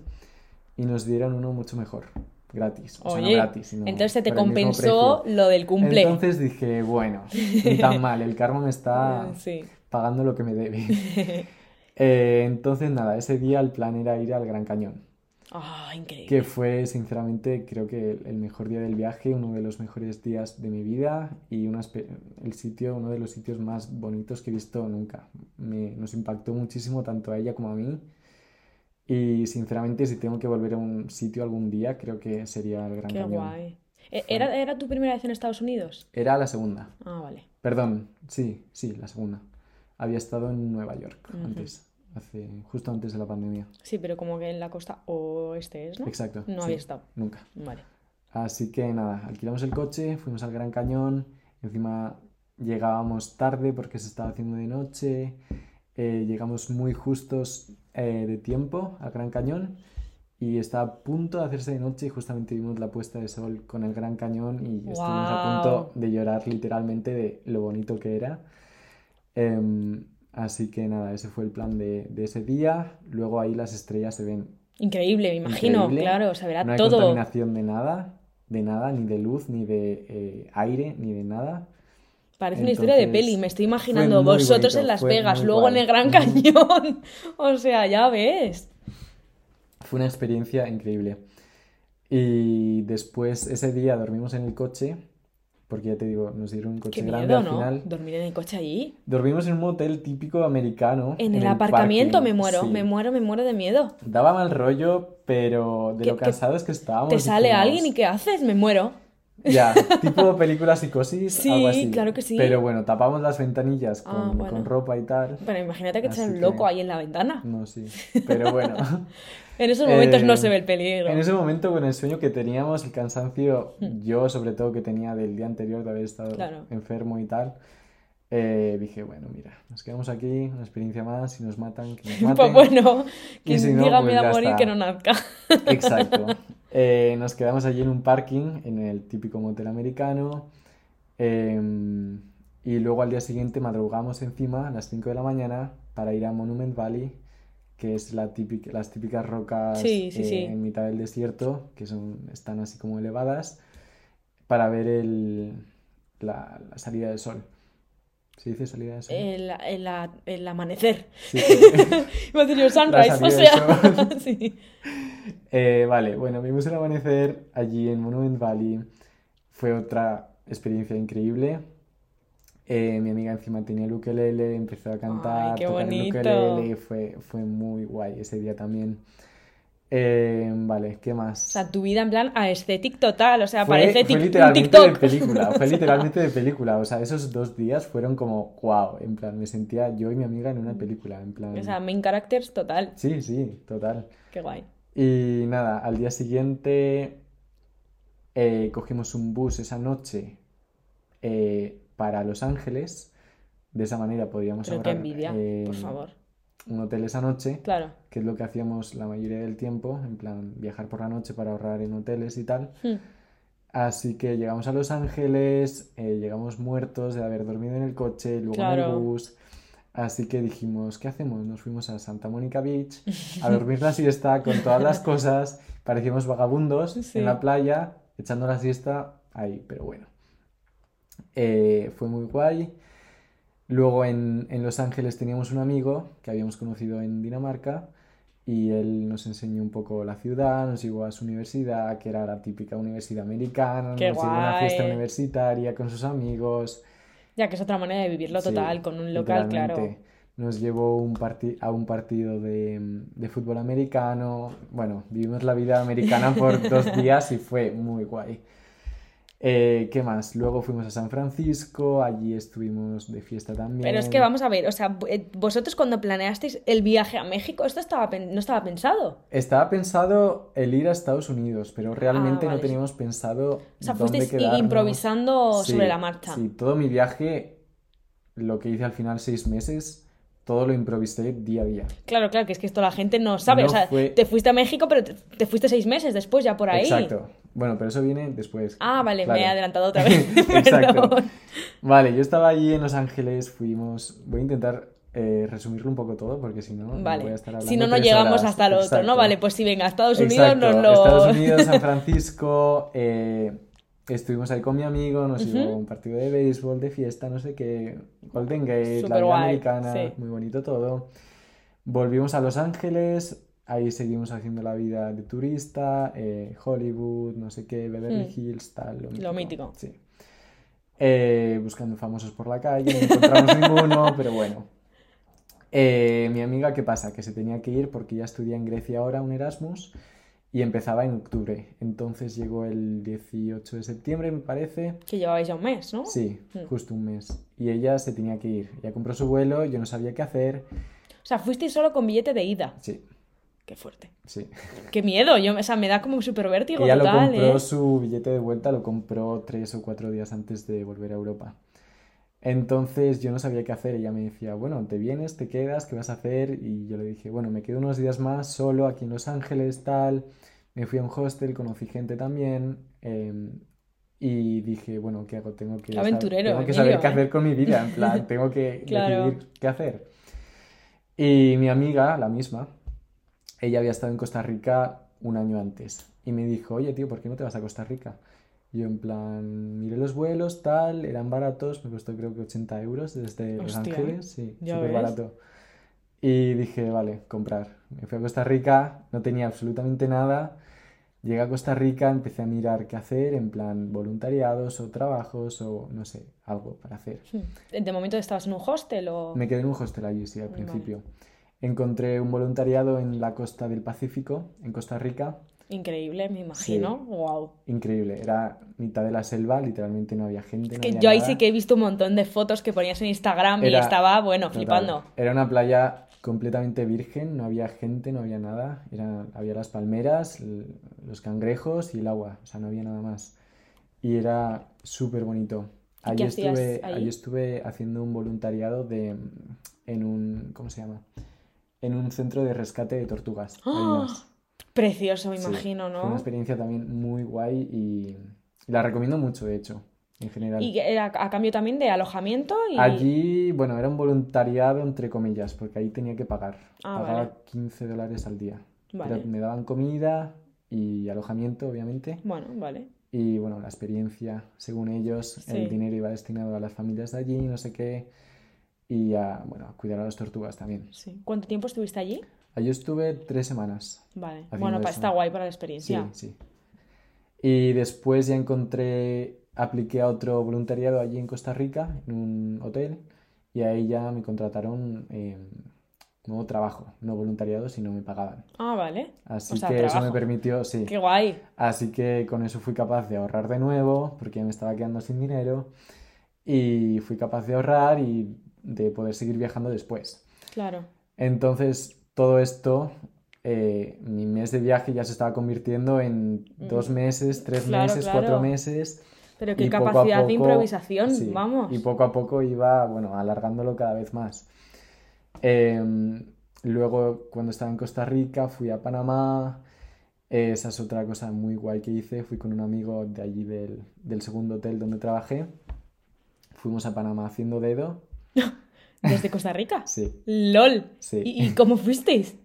y nos dieron uno mucho mejor, gratis. O sea, no gratis, sino entonces te compensó lo del cumple. Entonces dije, bueno, ni tan mal, el karma me está (laughs) pagando lo que me debe. (laughs) Eh, entonces, nada, ese día el plan era ir al Gran Cañón. Ah, increíble. Que fue, sinceramente, creo que el mejor día del viaje, uno de los mejores días de mi vida y el sitio, uno de los sitios más bonitos que he visto nunca. Me, nos impactó muchísimo tanto a ella como a mí. Y sinceramente, si tengo que volver a un sitio algún día, creo que sería el Gran Qué guay. ¿E-, ¿Era, ¿Era tu primera vez en Estados Unidos? Era la segunda. Ah, vale. Perdón, sí, sí, la segunda. Había estado en Nueva York antes, hace, justo antes de la pandemia. Sí, pero como que en la costa oeste es, ¿no? Exacto. No había estado. Nunca. Vale. Así que nada, alquilamos el coche, fuimos al Gran Cañón, encima llegábamos tarde porque se estaba haciendo de noche, eh, llegamos muy justos eh, de tiempo al Gran Cañón y está a punto de hacerse de noche y justamente vimos la puesta de sol con el Gran Cañón y estuvimos a punto de llorar literalmente de lo bonito que era. Em, así que nada, ese fue el plan de, de, ese día. Luego ahí las estrellas se ven. Increíble, me imagino, claro, se verá no hay todo. contaminación de nada, de nada, ni de luz, ni de eh, aire, ni de nada. Parece una historia de peli, me estoy imaginando vosotros en Las Vegas, luego en el Gran Cañón. (laughs) o sea, ya ves. Fue una experiencia increíble. Y después, ese día dormimos en el coche, porque ya te digo, nos dieron un coche grande al final. ¿Dormir en el coche allí? Dormimos en un hotel típico americano. En, el, aparcamiento me muero, me muero, me muero de miedo. Daba mal rollo, pero de lo cansados que estábamos. Te sale alguien y ¿qué haces? Me muero. Ya, tipo película psicosis, sí, algo así. claro que sí. Pero bueno, tapamos las ventanillas ah, con, con ropa y tal. Pero imagínate que te un loco ahí en la ventana. No, sí. (laughs) Pero bueno. en esos momentos no se ve el peligro. En ese momento, con el sueño que teníamos, el cansancio, hmm. yo sobre todo que tenía del día anterior de haber estado enfermo y tal, eh, dije, bueno, mira, nos quedamos aquí, una experiencia más, si nos matan, que nos (laughs) maten. pues bueno, quien si diga pues a morir, que no nazca. Exacto. (laughs) Eh, nos quedamos allí en un parking, en el típico motel americano. Em, y luego al día siguiente madrugamos encima a las 5 de la mañana para ir a Monument Valley, que es la típica, las típicas rocas eh, en mitad del desierto, que son, están así como elevadas, para ver el, la, salida del sol. ¿Se dice salida del sol? El, el, el amanecer. Sí, (laughs) Iba a decir sunrise, o sea. (laughs) sí. Eh, vale, bueno, vimos el amanecer allí en Monument Valley. Fue otra experiencia increíble. Eh, mi amiga encima tenía el ukelele, empezó a cantar, tocar el ukelele, fue, fue muy guay ese día también. Eh, vale, ¿qué más? O sea, tu vida en plan aesthetic total, o sea, fue, parece fue literalmente de película, (laughs) fue literalmente de película, o sea, esos dos días fueron como wow, en plan, me sentía yo y mi amiga en una película, en plan... O sea, main characters total. Sí, sí, total. Qué guay. Y nada, al día siguiente eh, cogimos un bus esa noche eh, para Los Ángeles. De esa manera podríamos Pero ahorrar, envidia, por favor. Un hotel esa noche. Claro. Que es lo que hacíamos la mayoría del tiempo, en plan viajar por la noche para ahorrar en hoteles y tal. Hmm. Así que llegamos a Los Ángeles, llegamos muertos de haber dormido en el coche, luego en el bus. Así que dijimos, ¿qué hacemos? Nos fuimos a Santa Mónica Beach a (laughs) dormir la siesta con todas las cosas. Parecíamos vagabundos en la playa, echando la siesta ahí, pero bueno. Eh, fue muy guay. Luego en, en, Los Ángeles teníamos un amigo que habíamos conocido en Dinamarca y él nos enseñó un poco la ciudad, nos llevó a su universidad, que era la típica universidad americana, nos llevó a una fiesta universitaria con sus amigos. Ya que es otra manera de vivirlo total, con un local, claro. Nos llevó un a un partido de, de, fútbol americano. Bueno, vivimos la vida americana por (laughs) dos días y fue muy guay. Eh, ¿Qué más? Luego fuimos a San Francisco, allí estuvimos de fiesta también. Pero es que vamos a ver, o sea, eh, vosotros cuando planeasteis el viaje a México, esto estaba no estaba pensado. Estaba pensado el ir a Estados Unidos, pero realmente ah, no teníamos pensado. O sea, fuisteis improvisando sobre la marcha. Sí, todo mi viaje, lo que hice al final seis meses, todo lo improvisé día a día. Claro, claro, que es que esto la gente no sabe. o sea, te fuiste a México, pero te, fuiste seis meses después ya por ahí. Exacto. Bueno, pero eso viene después. Ah, vale, me he adelantado otra vez. (laughs) (laughs) Exacto. Vale, yo estaba allí en Los Ángeles, fuimos. Voy a intentar eh, resumirlo un poco todo, porque si no, vale. voy a estar hablando. Si no, no llegamos hasta el otro, ¿no? Vale, pues si venga, Estados Unidos nos lo. Estados Unidos, San Francisco. Eh, estuvimos ahí con mi amigo, nos llevó un partido de béisbol, de fiesta, no sé qué. Golden Gate, la vida americana, muy bonito todo. Volvimos a Los Ángeles, Ahí seguimos haciendo la vida de turista, eh, Hollywood, no sé qué, Beverly hmm. Hills, tal. Lo mítico. Lo mítico. Sí. Eh, buscando famosos por la calle, no encontramos (laughs) ninguno, pero bueno. Eh, mi amiga, ¿qué pasa? Que se tenía que ir porque ya estudia en Grecia ahora un Erasmus y empezaba en octubre. Entonces llegó el 18 de septiembre, me parece. Que llevabais ya un mes, ¿no? Sí, hmm. justo un mes. Y ella se tenía que ir. Ella compró su vuelo, yo no sabía qué hacer. O sea, fuisteis solo con billete de ida. Sí. Qué fuerte. Sí. Qué miedo, yo, o sea, me da como súper vértigo Ella lo compró ¿eh? su billete de vuelta, lo compró tres o cuatro días antes de volver a Europa. Entonces yo no sabía qué hacer. Ella me decía, bueno, te vienes, te quedas, ¿qué vas a hacer? Y yo le dije, bueno, me quedo unos días más solo aquí en Los Ángeles, tal. Me fui a un hostel, conocí gente también. em, y dije, bueno, ¿qué hago? Tengo que, tengo saber qué ¿eh? hacer con mi vida. En plan, (laughs) tengo que Claro. decidir qué hacer. Y mi amiga, la misma, ella había estado en Costa Rica un año antes y me dijo, oye tío, ¿por qué no te vas a Costa Rica? Yo en plan, miré los vuelos, tal, eran baratos, me costó creo que 80 euros desde Los Hostia, Ángeles, sí, ya súper barato. Y dije, vale, comprar. Me fui a Costa Rica, no tenía absolutamente nada. Llegué a Costa Rica, empecé a mirar qué hacer, en plan voluntariados o trabajos o no sé, algo para hacer. ¿De momento estabas en un hostel o...? Me quedé en un hostel allí, sí, al Vale. principio. Encontré un voluntariado en la costa del Pacífico, en Costa Rica. Increíble, me imagino. Wow. Increíble, era mitad de la selva, literalmente no había gente, no Que había yo ahí nada. sí que he visto un montón de fotos que ponías en Instagram y estaba, bueno, Total. flipando. Era una playa completamente virgen, no había gente, no había nada. Era, había las palmeras, los cangrejos y el agua, o sea, no había nada más. Y era súper bonito. ¿Y Allí estuve, ahí? allí estuve haciendo un voluntariado de, en un, ¿cómo se llama? En un centro de rescate de tortugas. Precioso, me Sí, imagino, Fue una ¿no? experiencia también muy guay y la recomiendo mucho, de hecho, en general. Y era a cambio también de alojamiento y... Allí, bueno, era un voluntariado entre comillas, porque ahí tenía que pagar. Ah, Pagaba vale. 15 dólares al día. Vale. Pero me daban comida y alojamiento, obviamente. Bueno, vale. Y bueno, la experiencia, según ellos, Sí. el dinero iba destinado a las familias de allí, no sé qué. Y a, bueno, a cuidar a las tortugas también. Sí. ¿Cuánto tiempo estuviste allí? Allí estuve tres semanas. Vale. Bueno, pa- está guay para la Sí, experiencia. sí. Y después ya encontré, apliqué a otro voluntariado allí en Costa Rica, en un hotel, y ahí ya me contrataron eh, nuevo trabajo, no voluntariado, sino me pagaban. Ah, vale. Así O sea, que eso me trabajo. permitió, sí. Qué guay. Así que con eso fui capaz de ahorrar de nuevo, porque me estaba quedando sin dinero, y fui capaz de ahorrar y de poder seguir viajando después. Claro. Entonces, todo esto, eh, mi mes de viaje ya se estaba convirtiendo en dos meses, tres Mm. Claro, meses, claro. cuatro meses. Pero qué poco capacidad de improvisación, sí, vamos. Y poco a poco iba, bueno, alargándolo cada vez más. Em, luego, cuando estaba en Costa Rica, fui a Panamá. Eh, Esa es otra cosa muy guay que hice. Fui con un amigo de allí del, del segundo hotel donde trabajé. Fuimos a Panamá haciendo dedo. (laughs) ¿Desde Costa Rica? Sí, ¡Lol! Sí. ¿Y, y cómo fuisteis?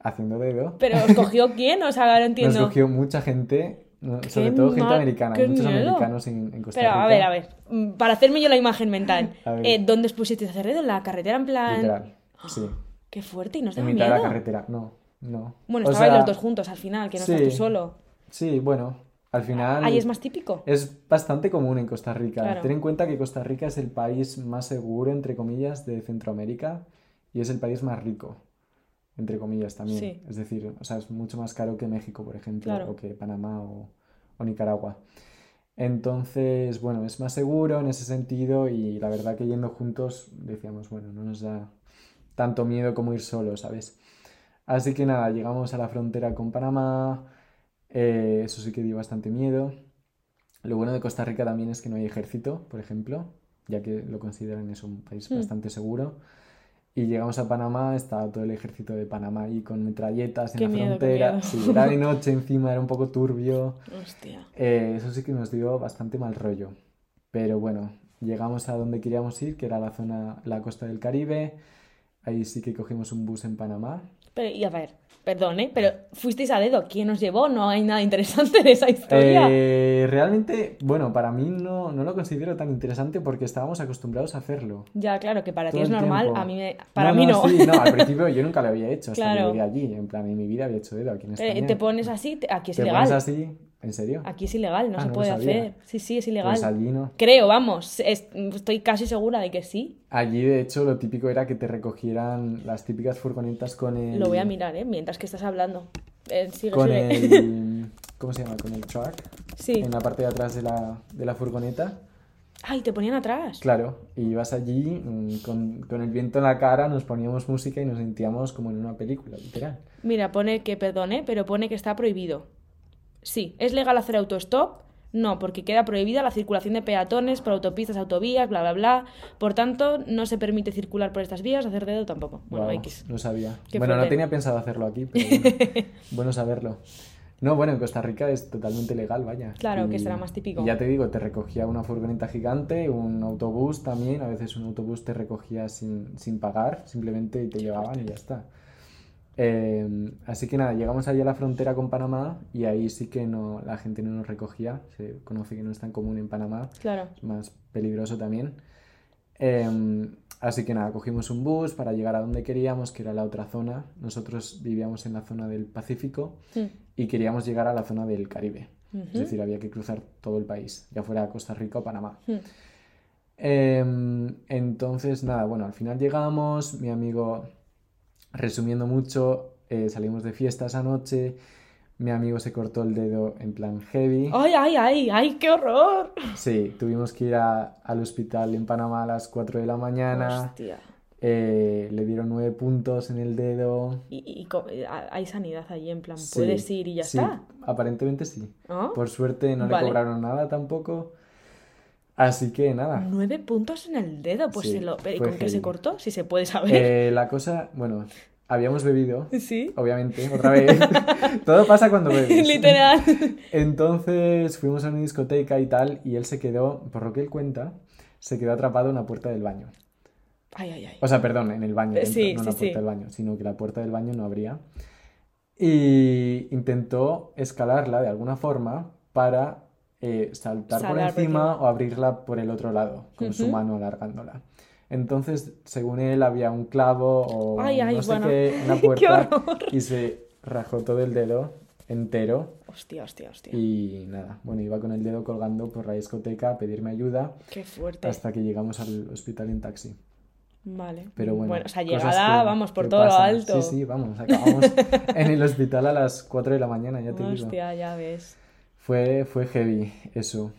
haciendo dedo. ¿Pero os cogió quién? O sea, ahora no Nos entiendo. cogió mucha gente, no- sobre todo gente americana, muchos miedo. americanos en, en Costa Pero, Rica. a ver, a ver. mm, Para hacerme yo la imagen mental. (laughs) Eh, ¿Dónde os pusisteis a hacer dedo? ¿En la carretera? En plan. Literal, sí. (gasps) Qué fuerte, ¿y nos En daba mitad de la miedo? carretera, no, no. Bueno, O estabais sea, los dos juntos al final, que no estás sí. tú solo. Sí, bueno, al final Ahí es más típico. es bastante común en Costa Rica. Claro. Ten en cuenta que Costa Rica es el país más seguro, entre comillas, de Centroamérica y es el país más rico, entre comillas también. Sí. Es decir, o sea, es mucho más caro que México, por ejemplo, Claro. o que Panamá o, o Nicaragua. Entonces, bueno, es más seguro en ese sentido y la verdad que yendo juntos decíamos, bueno, no nos da tanto miedo como ir solos, ¿sabes? Así que nada, llegamos a la frontera con Panamá, eh, eso sí que dio bastante miedo. Lo bueno de Costa Rica también es que no hay ejército, por ejemplo, ya que lo consideran es un país Hmm. bastante seguro. Y llegamos a Panamá, estaba todo el ejército de Panamá ahí con metralletas en Qué la miedo, frontera. Sí, era de (laughs) noche encima, era un poco turbio. Hostia. Eh, eso sí que nos dio bastante mal rollo. Pero bueno, llegamos a donde queríamos ir, que era la zona, la costa del Caribe. Ahí sí que cogimos un bus en Panamá. Pero, y a ver, perdón, ¿eh? Pero fuisteis a dedo. ¿Quién os llevó? No hay nada interesante de esa historia. Eh, realmente, bueno, para mí no, no lo considero tan interesante porque estábamos acostumbrados a hacerlo. Ya, claro, que para ti es normal. tiempo. A mí me... Para No, mí no, no. sí, no, al (laughs) principio yo nunca lo había hecho hasta Claro. que llegué allí. En plan, en mi vida había hecho dedo aquí en Eh, España. te pones así, te- aquí es Te ilegal. pones así, ¿en serio? Aquí es ilegal, no Ah, se no puede hacer. Sí, sí, es ilegal. Pues allí no. Creo, vamos. es- estoy casi segura de que sí. Allí, de hecho, lo típico era que te recogieran las típicas furgonetas con el... Lo voy a mirar, ¿eh? Mientras que estás hablando. Eh, sigue, Con sigue. el... (laughs) ¿Cómo se llama? Con el truck. Sí. En la parte de atrás de la, de la furgoneta. Ay, te ponían atrás. Claro, y ibas allí mm, con, con el viento en la cara, nos poníamos música y nos sentíamos como en una película, literal. Mira, pone que, perdone, pero pone que está prohibido. Sí, ¿es legal hacer autostop? No, porque queda prohibida la circulación de peatones por autopistas, autovías, bla, bla, bla. Por tanto, no se permite circular por estas vías, hacer dedo tampoco. Bueno, X. No sabía. Qué bueno, no tenía pensado hacerlo aquí, pero (laughs) bueno, bueno saberlo. No, bueno, en Costa Rica es totalmente legal, vaya. Claro, que será más típico. ya te digo, te recogía una furgoneta gigante, un autobús también. A veces un autobús te recogía sin, sin pagar, simplemente te llevaban y ya está. Eh, así que nada, llegamos allí a la frontera con Panamá y ahí sí que no, la gente no nos recogía. Se conoce que no es tan común en Panamá Claro. es más peligroso también. Em, así que nada, cogimos un bus para llegar a donde queríamos, que era la otra zona. Nosotros vivíamos en la zona del Pacífico Mm. y queríamos llegar a la zona del Caribe. Es decir, había que cruzar todo el país, ya fuera Costa Rica o Panamá. Mm. Em, entonces, nada, bueno, al final llegamos, mi amigo, resumiendo mucho, eh, salimos de fiesta esa noche, mi amigo se cortó el dedo en plan heavy. ¡Ay, ay, ay! ¡Ay, qué horror! Sí, tuvimos que ir a- al hospital en Panamá a las 4 de la mañana. Hostia. eh, le dieron 9 puntos en el dedo. Y, y a- hay sanidad allí, en plan, Sí, puedes ir y ya sí, está. aparentemente sí. ¿Ah? Por suerte no Vale. le cobraron nada tampoco. Así que nada. Nueve puntos en el dedo, pues Sí, se lo... ¿pero ¿y con qué se cortó? Si se puede saber. Eh, la cosa, bueno, habíamos bebido, Sí. obviamente, otra vez. (laughs) Todo pasa cuando bebes. Literal. Entonces fuimos a una discoteca y tal, y él se quedó, por lo que él cuenta, se quedó atrapado en la puerta del baño. Ay, ay, ay. O sea, perdón, en el baño, Eh, dentro, sí, no en sí, la sí. puerta del baño, sino que la puerta del baño no abría. Y intentó escalarla de alguna forma para eh, saltar por Saltar por encima encima. o abrirla por el otro lado, con su Ujú. mano alargándola. Entonces, según él, había un clavo o Ay, ay, no sé bueno. qué, (laughs) Qué puerta horror. y se rajó todo el dedo entero Hostia, hostia, hostia. y nada, bueno, iba con el dedo colgando por la discoteca a pedirme ayuda Qué fuerte. hasta que llegamos al hospital en taxi. Vale. Pero bueno, o sea, llegada, que- vamos, por todo lo pasan. alto. Sí, sí, vamos, acabamos (laughs) en el hospital a las 4 de la mañana, ya te digo. Hostia, ya ves. Fue, fue heavy eso.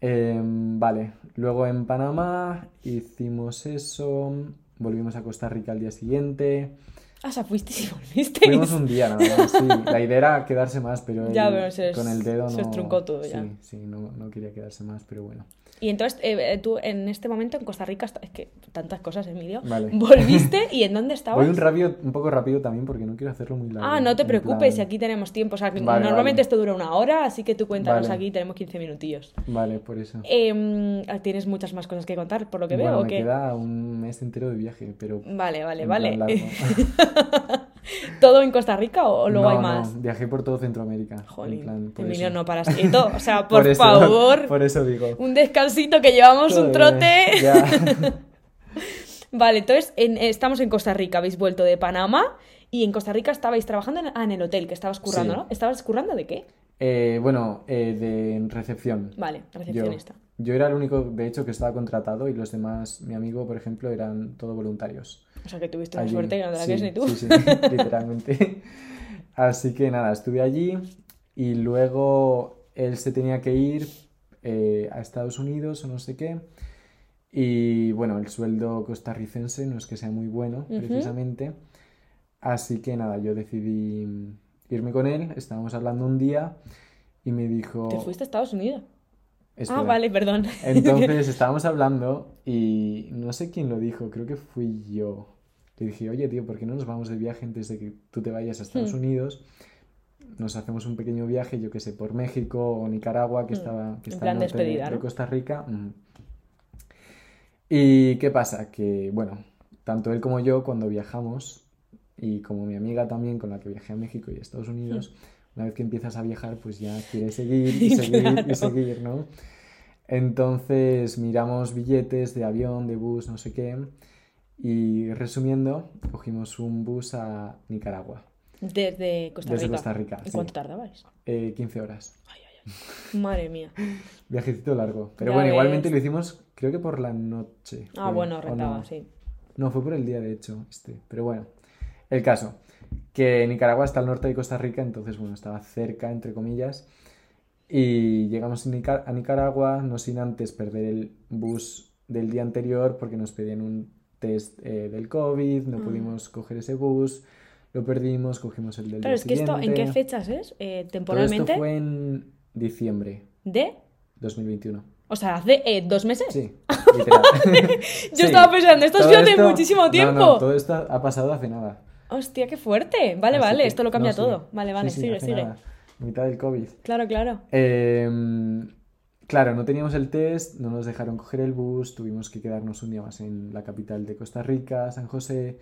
Em, vale, luego en Panamá hicimos eso, volvimos a Costa Rica al día siguiente. Ah, o sea, fuisteis y volvisteis. Fuimos un día nada más, sí. La idea era quedarse más, pero Ya, él pero se con el dedo no... se os truncó todo ya. Sí, sí, no, no quería quedarse más, pero bueno. Y entonces, eh, eh, tú en este momento en Costa Rica, es que tantas cosas, Emilio, Vale. (laughs) volviste y ¿en dónde estabas? Voy un, rápido, un poco rápido también porque no quiero hacerlo muy largo. Ah, no te preocupes, plan- aquí tenemos tiempo. O sea, Vale, normalmente vale. esto dura una hora, así que tú cuéntanos aquí, tenemos 15 minutillos. Vale, por eso. Em, tienes muchas más cosas que contar, por lo que Bueno, veo, ¿o me qué? queda un mes entero de viaje, pero Vale, vale, vale. (laughs) (laughs) ¿Todo en Costa Rica o, luego No, hay no, más? viajé por todo Centroamérica. en Jolín, por Emilio, no paras quieto. O sea, (laughs) por, eso- favor, (laughs) Por eso digo. un descansito que llevamos un Joder, trote. ya. Vale, entonces en- estamos en Costa Rica, habéis vuelto de Panamá y en Costa Rica estabais trabajando en, ah, en el hotel que estabas currando, Sí. ¿no? ¿Estabas currando de qué? Eh, bueno, eh, de recepción. Vale, Yo, recepcionista. yo era el único, de hecho, que estaba contratado y los demás, mi amigo, por ejemplo, eran todos voluntarios. O sea que tuviste una suerte que no te la Sí, ni tú. Sí, sí, (laughs) literalmente. Así que nada, estuve allí y luego él se tenía que ir eh, a Estados Unidos o no sé qué. Y bueno, el sueldo costarricense no es que sea muy bueno, Ujú. precisamente. Así que nada, yo decidí irme con él. Estábamos hablando un día y me dijo... Te fuiste a Estados Unidos. Espera. Ah, vale, perdón. (laughs) Entonces estábamos hablando y no sé quién lo dijo, creo que fui yo. Le dije, oye tío, ¿por qué no nos vamos de viaje antes de que tú te vayas a Estados Hmm. Unidos? Nos hacemos un pequeño viaje, yo que sé, por México o Nicaragua, que Hmm. estaba que En está norte de- despedida, de, ¿no? Costa Rica. Mm. ¿Y qué pasa? Que, bueno, tanto él como yo, cuando viajamos, y como mi amiga también, con la que viajé a México y a Estados Unidos, una vez que empiezas a viajar, pues ya quieres seguir (laughs) y seguir Claro. y seguir, ¿no? Entonces miramos billetes de avión, de bus, no sé qué, y resumiendo, cogimos un bus a Nicaragua, Desde Costa desde Rica. Costa Rica, ¿En sí. cuánto tardabais? Eh, 15 horas. Ay, ay, ay. Madre mía. (laughs) Viajecito largo. Pero Ya bueno, ves. igualmente lo hicimos, creo que por la noche. Ah, fue, bueno, ¿o rentaba, no? sí. No, fue por el día, de hecho, este. Pero bueno, el caso, que Nicaragua está al norte de Costa Rica, entonces, bueno, estaba cerca, entre comillas. Y llegamos a Nicaragua, no sin antes perder el bus del día anterior porque nos pedían un test eh, del COVID, no ah. pudimos coger ese bus, lo perdimos, cogimos el del Pero es que esto, ¿en qué fechas es? Eh, temporalmente. esto fue en diciembre. ¿De? 2021. O sea, hace eh, dos meses. Sí, (laughs) literal. Yo estaba pensando, esto ha sido hace muchísimo tiempo. No, no, todo esto ha pasado hace nada. Hostia, qué fuerte. Vale, vale, esto lo cambia todo. Vale, vale, sigue, sigue. Mitad del COVID. Claro, claro. Em, claro, no teníamos el test, no nos dejaron coger el bus, tuvimos que quedarnos un día más en la capital de Costa Rica, San José.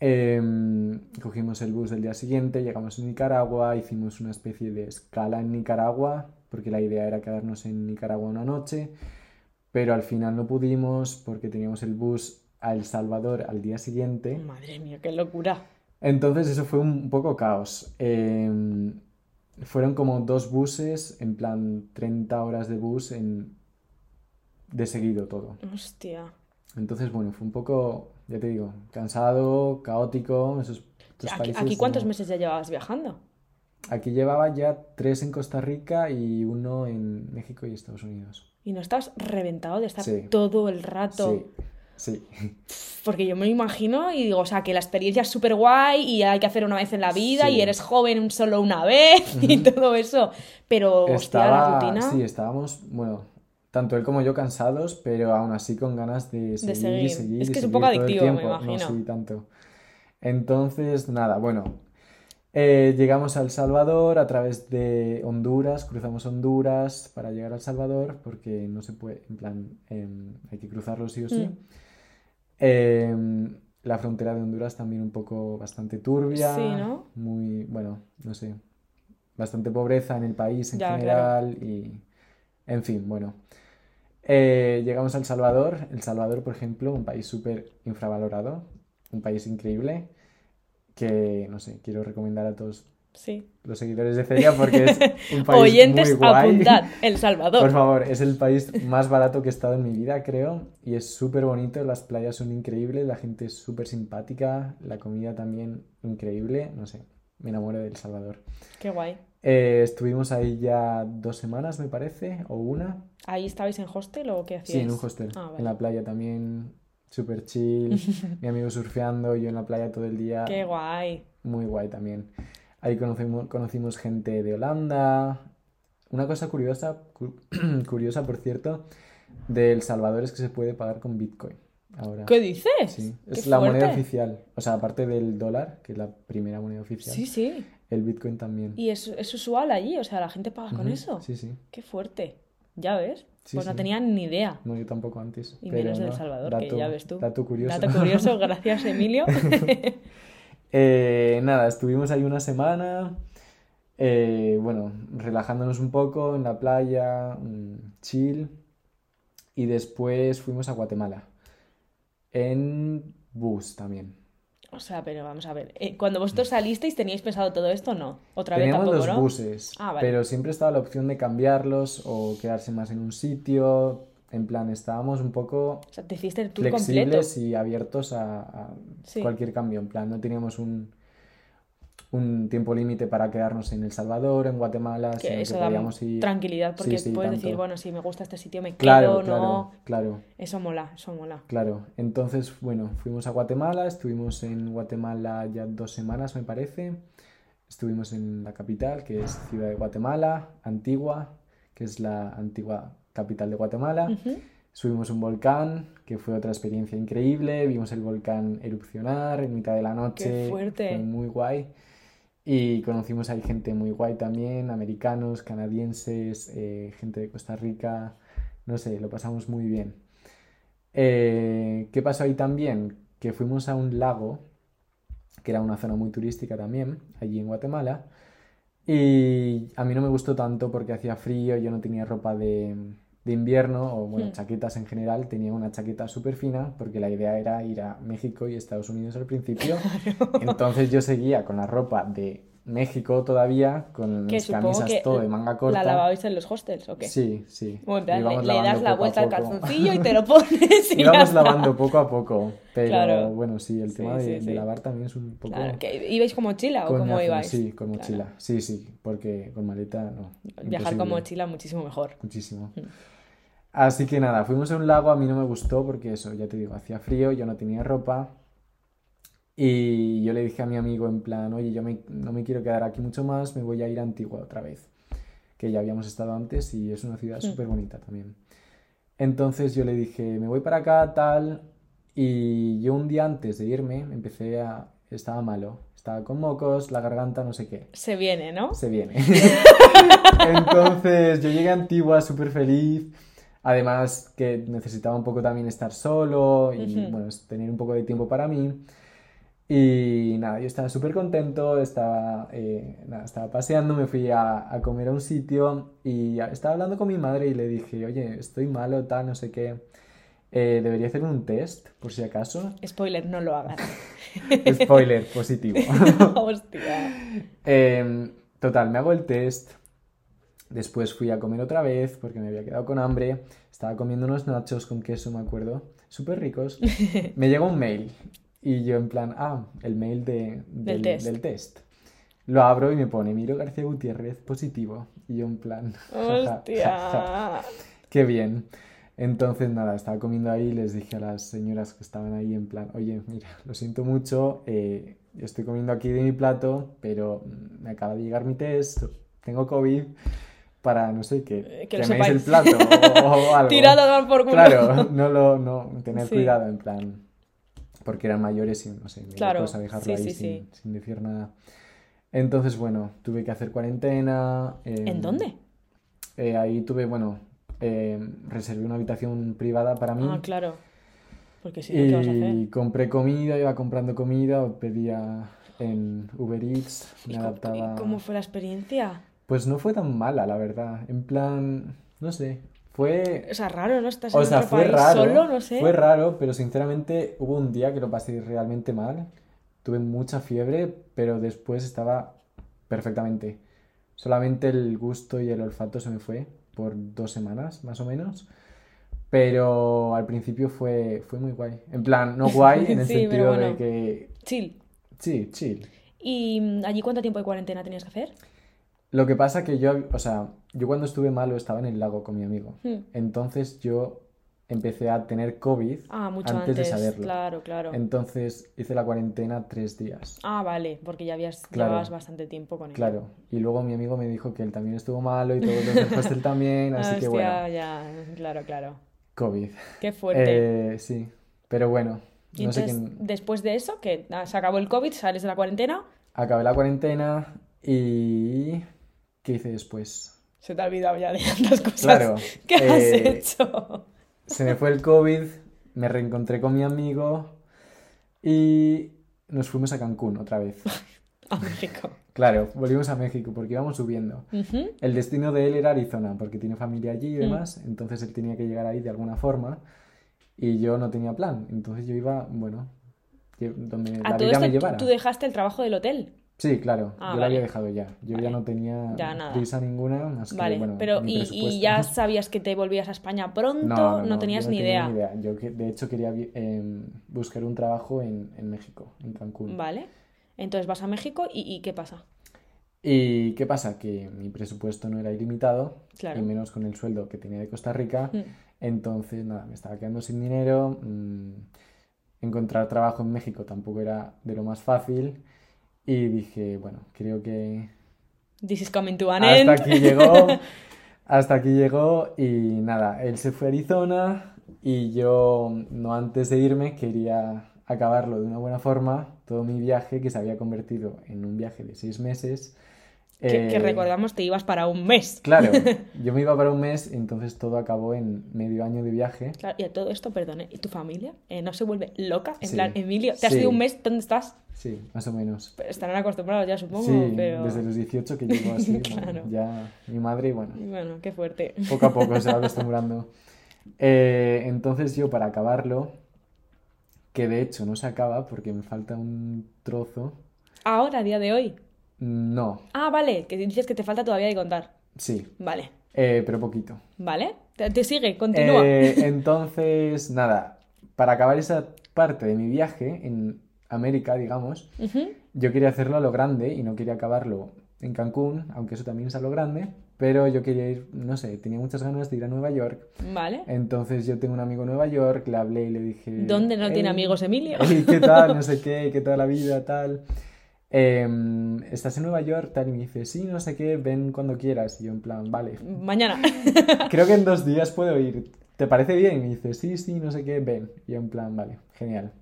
Em, cogimos el bus del día siguiente, llegamos a Nicaragua, hicimos una especie de escala en Nicaragua, porque la idea era quedarnos en Nicaragua una noche, pero al final no pudimos porque teníamos el bus a El Salvador al día siguiente. Madre mía, qué locura. Entonces eso fue un poco caos. Em, fueron como dos buses, en plan 30 horas de bus en... de seguido todo. Hostia. Entonces, bueno, fue un poco, ya te digo, cansado, caótico. Esos, ¿Aquí, cuántos meses ya llevabas viajando? Aquí llevaba ya tres en Costa Rica y uno en México y Estados Unidos. ¿Y no estás reventado de estar todo el rato? Sí. Sí. Porque yo me imagino y digo, o sea, que la experiencia es súper guay y hay que hacer una vez en la vida y eres joven solo una vez y todo eso. Pero, hostia, la rutina. Sí, estábamos, bueno, tanto él como yo cansados, pero aún así con ganas de seguir, y seguir. Es que es un poco adictivo, me imagino. No, sí, tanto. Entonces, nada, bueno. Eh, llegamos a El Salvador a través de Honduras, cruzamos Honduras para llegar al Salvador, porque no se puede, en plan, em, hay que cruzarlo sí o sí. Mm. Em, la frontera de Honduras también un poco bastante turbia. Sí, ¿no? Muy, bueno, no sé. Bastante pobreza en el país en general y... En fin, bueno. Eh, llegamos a El Salvador. El Salvador, por ejemplo, un país súper infravalorado. Un país increíble que, no sé, quiero recomendar a todos Sí. Los seguidores de Celia porque es (laughs) un país Oyentes, muy guay. apuntad, El Salvador. Por favor, es el país más barato que he estado en mi vida, creo. Y es súper bonito, las playas son increíbles, la gente es súper simpática, la comida también increíble. No sé, me enamoro de El Salvador. Qué guay. Eh, estuvimos ahí ya dos semanas, me parece, o una. ¿Ahí estabais en hostel o qué hacíais? Sí, en un hostel. Ah, en la playa también, súper chill. (laughs) mi amigo surfeando, yo en la playa todo el día. Qué guay. Muy guay también. Ahí conocimos, conocimos gente de Holanda. Una cosa curiosa, (clears throat) curiosa por cierto, de El Salvador es que se puede pagar con Bitcoin. Ahora. ¿Qué dices? Sí, es la moneda oficial. O sea, aparte del dólar, que es la primera moneda oficial. Sí, sí. El Bitcoin también. Y es, es usual allí, o sea, la gente paga con eso. Sí, sí. Qué fuerte. Ya ves. pues no tenía ni idea. No, yo tampoco antes. Y menos de El Salvador, que ya ves tú. Dato curioso. Dato curioso, (laughs) gracias Emilio. (laughs) Eh, nada, estuvimos ahí una semana, eh, bueno, relajándonos un poco en la playa, mm, chill, y después fuimos a Guatemala, en bus también. O sea, pero vamos a ver, eh, cuando vosotros salisteis, ¿teníais pensado todo esto o no? ¿Otra Teníamos vez los buses, ah, pero siempre estaba la opción de cambiarlos o quedarse más en un sitio, en plan, estábamos un poco o sea, te hiciste el flexibles y abiertos a, cualquier cambio. En plan, no teníamos un, un tiempo límite para quedarnos en El Salvador, en Guatemala, que eso que podíamos ir... tranquilidad, porque puedes decir, bueno, si me gusta este sitio me quedo, claro, no... Claro, Eso mola, eso mola. Claro, entonces, bueno, fuimos a Guatemala, estuvimos en Guatemala ya dos semanas, me parece. Estuvimos en la capital, que es Ciudad de Guatemala, Antigua, que es la antigua capital de Guatemala. Subimos un volcán, que fue otra experiencia increíble. Vimos el volcán erupcionar en mitad de la noche. Qué fuerte. Fue muy guay. Y conocimos ahí gente muy guay también, americanos, canadienses, eh, gente de Costa Rica. No sé, lo pasamos muy bien. Eh, ¿Qué pasó ahí también? Que fuimos a un lago, que era una zona muy turística también, allí en Guatemala. Y a mí no me gustó tanto porque hacía frío, yo no tenía ropa de, de invierno o bueno, hmm. chaquetas en general, tenía una chaqueta súper fina porque la idea era ir a México y Estados Unidos al principio. (laughs) Entonces yo seguía con la ropa de México todavía, con supongo camisas todo de manga corta. ¿La lavabais en los hostels o qué? Sí, sí. Bueno, le, le das la vuelta al calzoncillo y te lo (laughs) pones y Íbamos lavando poco a poco, pero Claro. bueno, sí, el Sí, tema de, sí, de sí. lavar también es un poco... Claro, ¿que ¿Ibais con mochila o cómo ibais? Sí, con Claro. mochila. Sí, sí, porque con maleta no. Viajar con imposible. mochila muchísimo mejor. Muchísimo. Mm. Así que nada, fuimos a un lago, a mí no me gustó porque eso, ya te digo, hacía frío, yo no tenía ropa. Y yo le dije a mi amigo en plan, oye, yo me- no me quiero quedar aquí mucho más, me voy a ir a Antigua otra vez, que ya habíamos estado antes y es una ciudad súper bonita también. Entonces yo le dije, me voy para acá, tal, y yo un día antes de irme empecé a... estaba malo, estaba con mocos, la garganta, no sé qué. Se viene, ¿no? Se viene. (laughs) Entonces yo llegué a Antigua súper feliz. Además que necesitaba un poco también estar solo y bueno, tener un poco de tiempo para mí. Y nada, yo estaba súper contento, estaba, eh, nada, estaba paseando, me fui a, a comer a un sitio y estaba hablando con mi madre y le dije, oye, estoy malo, tal, no sé qué. Eh, debería hacer un test, por si acaso. Spoiler, no lo hagan. (laughs) Spoiler, positivo. (laughs) Hostia. Em, total, me hago el test. Después fui a comer otra vez porque me había quedado con hambre. Estaba comiendo unos nachos con queso, me acuerdo. Súper ricos. (laughs) Me llegó un mail. Y yo en plan, ah, el mail de, del, test. del test. Lo abro y me pone, Miro García Gutiérrez, positivo. Y yo en plan. (laughs) Hostia. Qué bien. Entonces, nada, estaba comiendo ahí y les dije a las señoras que estaban ahí en plan, oye, mira, lo siento mucho, eh, estoy comiendo aquí de mi plato, pero me acaba de llegar mi test, tengo COVID, para, no sé, que Eh, que queméis el plato o, o (laughs) algo. Tirado a dar por culo. Claro, no lo, no, tener Sí. cuidado en plan, porque eran mayores y no sé, me Claro, cosa dejarlo sí, ahí sí, sin, sin decir nada. Entonces, bueno, tuve que hacer cuarentena. ¿En em, dónde? eh, ahí tuve, bueno, eh, reservé una habitación privada para mí Ah, claro. Porque si no, ¿qué vas a hacer? y compré comida, iba comprando comida, pedía en Uber Eats, me ¿Y adaptaba. cómo fue la experiencia? Pues no fue tan mala, la verdad. En plan, no sé, fue... O sea, raro, ¿no? Estás O en sea, otro fue país raro, solo, no sé. fue raro, pero sinceramente hubo un día que lo pasé realmente mal. Tuve mucha fiebre, pero después estaba perfectamente. Solamente el gusto y el olfato se me fue por dos semanas, más o menos. Pero al principio fue, fue muy guay. En plan, no (laughs) guay en el Sí, pero sentido de que... Chill. Sí, chill. ¿Y mm, allí cuánto tiempo de cuarentena tenías que hacer? Lo que pasa que yo, o sea, yo cuando estuve malo estaba en el lago con mi amigo. Hmm. Entonces yo empecé a tener COVID Ah, mucho antes antes. de saberlo. Claro, claro. Entonces hice la cuarentena tres días. Ah, vale, porque ya habías Claro. llevabas bastante tiempo con él. Claro. Y luego mi amigo me dijo que él también estuvo malo y todos los del hostel también, así que Hostia, bueno, ya, claro, claro. COVID. Qué fuerte. Eh, sí, pero bueno, y no sé entonces, quién... después de eso, que ah, se acabó el COVID, sales de la cuarentena, Acabé la cuarentena y... ¿Qué hice después? se te ha olvidado ya de tantas cosas Claro. que has eh, hecho. Se me fue el COVID, me reencontré con mi amigo y nos fuimos a Cancún otra vez. (laughs) A México. Claro, volvimos a México porque íbamos subiendo. El destino de él era Arizona, porque tiene familia allí y Mm. demás, entonces él tenía que llegar ahí de alguna forma y yo no tenía plan, entonces yo iba, bueno, donde A la todo vida me llevara. tú dejaste el trabajo del hotel. Sí, claro, Ah, yo lo vale. había dejado ya, yo ya no tenía Ya prisa ninguna, más que, Vale, bueno, pero mi y, y ya (laughs) sabías que te volvías a España pronto, No, no, no, no, tenías yo no ni tenía idea. ni idea. Yo que- de hecho quería em, buscar un trabajo en, en México, en Cancún. Vale. Entonces vas a México y, y ¿qué pasa? ¿Y qué pasa? Que mi presupuesto no era ilimitado, Claro. y menos con el sueldo que tenía de Costa Rica. Mm. Entonces, nada, me estaba quedando sin dinero. mm, encontrar trabajo en México tampoco era de lo más fácil. Y dije, bueno, creo que This is coming to an hasta end. aquí llegó. (laughs) Hasta aquí llegó. Y nada, él se fue a Arizona. Y yo, no antes de irme, quería acabarlo de una buena forma. Todo mi viaje, que se había convertido en un viaje de seis meses. Que, que eh, recordamos te ibas para un mes. Claro, (laughs) yo me iba para un mes, entonces todo acabó en medio año de viaje. Claro, y a todo esto, perdone, ¿y tu familia eh, no se vuelve loca? En Sí. plan, Emilio, ¿te has Sí. ido un mes? ¿Dónde estás? Sí, más o menos. Pero estarán acostumbrados ya, supongo, Sí, pero... desde los 18 que llevo así, (laughs) bueno, Claro. ya mi madre, bueno, Bueno, qué fuerte. poco a poco se va (laughs) acostumbrando. Eh, entonces yo para acabarlo, que de hecho no se acaba porque me falta un trozo, Ahora, a día de hoy. No, Ah, vale, que dices que te falta todavía de contar. sí, Vale, eh, pero poquito. vale. Te, te sigue, continúa. Eh, (laughs) entonces, nada, para acabar esa parte de mi viaje en América, digamos, yo quería hacerlo a lo grande y no quería acabarlo en Cancún, aunque eso también es a lo grande, pero yo quería ir, no sé, tenía muchas ganas de ir a Nueva York. Vale. Entonces yo tengo un amigo en Nueva York, le hablé y le dije... ¿Dónde no tiene "Ey, amigos Emilio? ¿qué tal? (laughs) No sé qué, ¿qué tal la vida? Tal. Em, ¿estás en Nueva York? Tal, y me dice, sí, no sé qué, ven cuando quieras. Y yo en plan, vale, Mañana. (laughs) creo que en dos días puedo ir. ¿Te parece bien? Y me dice, sí, sí, no sé qué, ven. Y yo en plan, vale, genial.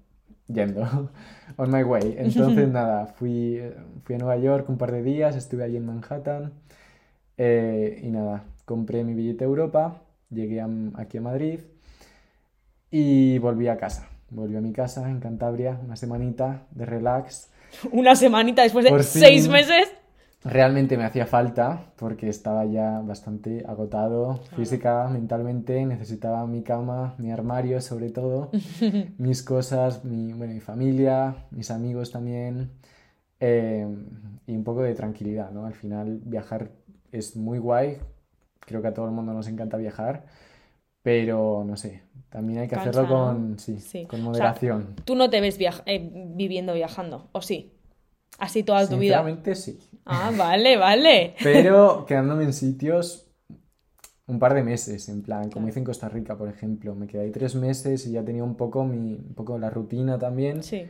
Yendo, (laughs) on my way. Entonces, (laughs) nada, fui, fui a Nueva York un par de días, estuve allí en Manhattan. eh, y nada, compré mi billete a Europa, llegué a- aquí a Madrid y volví a casa. Volví a mi casa en Cantabria, una semanita de relax. (laughs) Una semanita después de seis meses. Realmente me hacía falta porque estaba ya bastante agotado física, mentalmente, necesitaba mi cama, mi armario sobre todo, (laughs) mis cosas, mi, bueno, mi familia, mis amigos también. Eh, y un poco de tranquilidad, ¿no? Al final viajar es muy guay, creo que a todo el mundo nos encanta viajar, pero no sé, también hay que hacerlo con, sí, Sí. con O sea, moderación. Tú no te ves viaj- eh, viviendo viajando, ¿o sí? Así toda tu vida. Sinceramente sí. Ah, vale, vale. (laughs) Pero quedándome en sitios un par de meses, en plan, como hice en Costa Rica, por ejemplo. Me quedé ahí tres meses y ya tenía un poco mi, un poco la rutina también. Sí.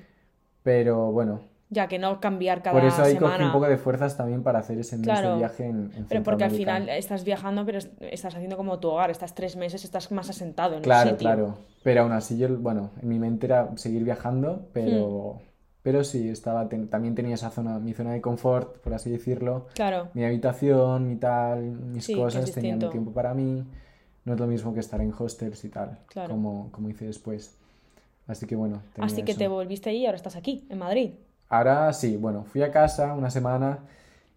Pero bueno, Ya que no cambiar cada por eso ahí cogí semana. un poco de fuerzas también para hacer ese mes Claro. de viaje en, en Pero porque al final estás viajando, pero es- estás haciendo como tu hogar. Estás tres meses, estás más asentado en Claro, sitio. claro. Pero aún así yo, bueno, en mi mente era seguir viajando, pero, Hmm. pero sí, estaba, ten- también tenía esa zona, mi zona de confort, por así decirlo. Claro. mi habitación, mi tal, mis Sí, cosas, tenía mi tiempo para mí. No es lo mismo que estar en hostels y tal, Claro. como, como hice después. Así que bueno, Así que eso. te volviste allí y ahora estás aquí, en Madrid. Ahora sí, bueno, fui a casa una semana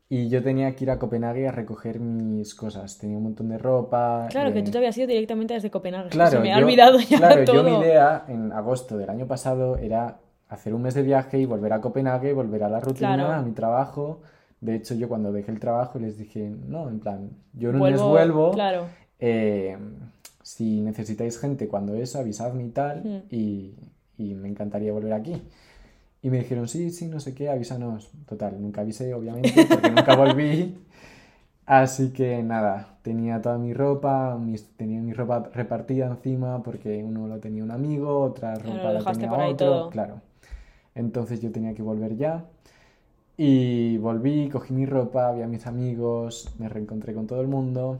y yo tenía que ir a Copenhague a recoger mis cosas. Tenía un montón de ropa. Claro, que eh, tú te habías ido directamente desde Copenhague. (laughs) Claro, Se me ha yo- olvidado ya claro, todo. yo mi idea en agosto del año pasado era hacer un mes de viaje y volver a Copenhague, volver a la rutina, Claro. a mi trabajo. De hecho, yo cuando dejé el trabajo les dije, no, en plan, yo en un mes Vuelvo, vuelvo. claro. eh, si necesitáis gente cuando eso, avisadme y tal, Mm. y, y me encantaría volver aquí. Y me dijeron, sí, sí, no sé qué, avísanos. Total, nunca avisé, obviamente, porque nunca volví. (laughs) Así que nada, tenía toda mi ropa, mis- tenía mi ropa repartida encima porque uno lo tenía un amigo, otra ropa lo la tenía por ahí otro, todo. claro. Entonces yo tenía que volver ya. Y volví, cogí mi ropa, vi a mis amigos, me reencontré con todo el mundo.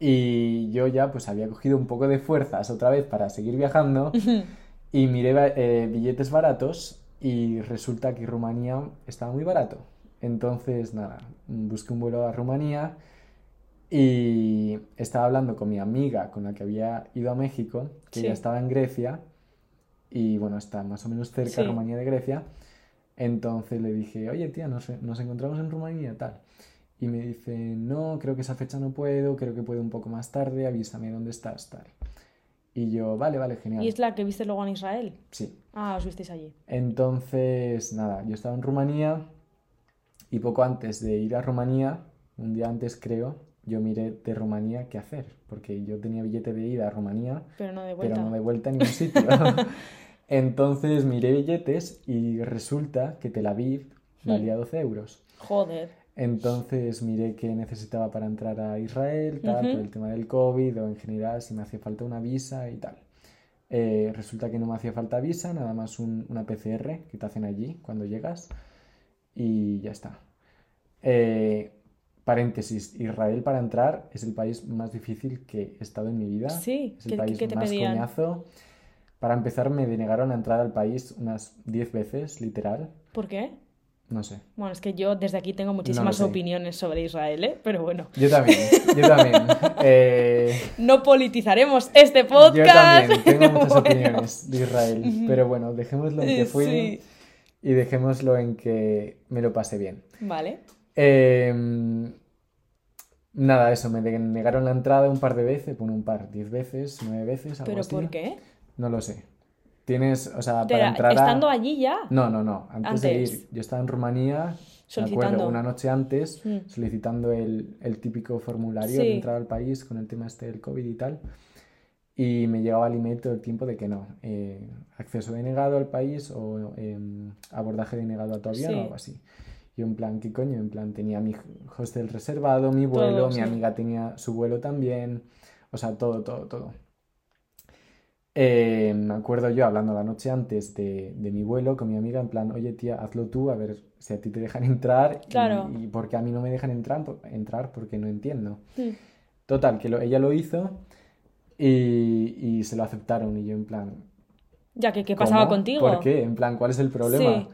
Y yo ya pues había cogido un poco de fuerzas otra vez para seguir viajando. (laughs) Y miré eh, billetes baratos y resulta que Rumanía estaba muy barato. Entonces, nada, busqué un vuelo a Rumanía y estaba hablando con mi amiga con la que había ido a México, que Sí. ya estaba en Grecia y bueno, está más o menos cerca Sí. Rumanía de Grecia. Entonces le dije, oye tía, nos, nos encontramos en Rumanía, tal. Y me dice, no, creo que esa fecha no puedo, creo que puedo un poco más tarde, avísame dónde estás, tal. Y yo, vale, vale, genial. ¿Y es la que viste luego en Israel? Sí. Ah, os visteis allí. Entonces, nada, yo estaba en Rumanía y poco antes de ir a Rumanía, un día antes creo, yo miré de Rumanía qué hacer, porque yo tenía billete de ida a Rumanía, Pero no de pero vuelta. no de vuelta a ningún sitio. (laughs) (laughs) Entonces miré billetes y resulta que Tel Aviv Hmm. valía 12 euros. Joder. Entonces miré qué necesitaba para entrar a Israel, tal, por el tema del COVID o en general si me hacía falta una visa y tal. Eh, resulta que no me hacía falta visa, nada más un- una PCR que te hacen allí cuando llegas y ya está. Eh, paréntesis, Israel para entrar es el país más difícil que he estado en mi vida. Sí, Es el ¿qué- país qué te más pedían? coñazo. Para empezar me denegaron la entrada al país unas 10 veces, literal. ¿Por qué? No sé. Bueno, es que yo desde aquí tengo muchísimas opiniones sobre Israel, ¿eh? Pero bueno, Yo también, yo también. (laughs) Eh, no politizaremos este Yo podcast. también tengo (laughs) muchas Bueno. opiniones de Israel, pero bueno, dejémoslo en que fui Sí. y dejémoslo en que me lo pasé bien. Vale. Em, nada, eso, me negaron la entrada un par de veces, bueno, un par, diez veces, nueve veces, algo ¿Pero así. por qué? No lo sé. Tienes, o sea, para entrar a... ¿Estando allí ya? No, no, no, antes de Antes. ir, yo estaba en Rumanía Solicitando. una noche antes, Mm. solicitando el, el típico formulario Sí. de entrada al país con el tema este del COVID y tal. Y me llegaba el email todo el tiempo de que no, eh, acceso denegado al país o em, abordaje denegado a tu avión Sí. o algo así. Y en plan, ¿qué coño? En plan, tenía mi hostel reservado, mi vuelo, Todo, mi sí. amiga tenía su vuelo también, o sea, todo, todo, todo. Eh, me acuerdo yo hablando la noche antes de, de mi vuelo con mi amiga, en plan, oye tía, hazlo tú, a ver si a ti te dejan entrar y, Claro. y por qué a mí no me dejan entrar, entrar porque no entiendo. Mm. Total, que lo- ella lo hizo y, y se lo aceptaron y yo en plan, Ya que, ¿qué ¿cómo? pasaba contigo? ¿Por qué? En plan, ¿cuál es el problema? Sí.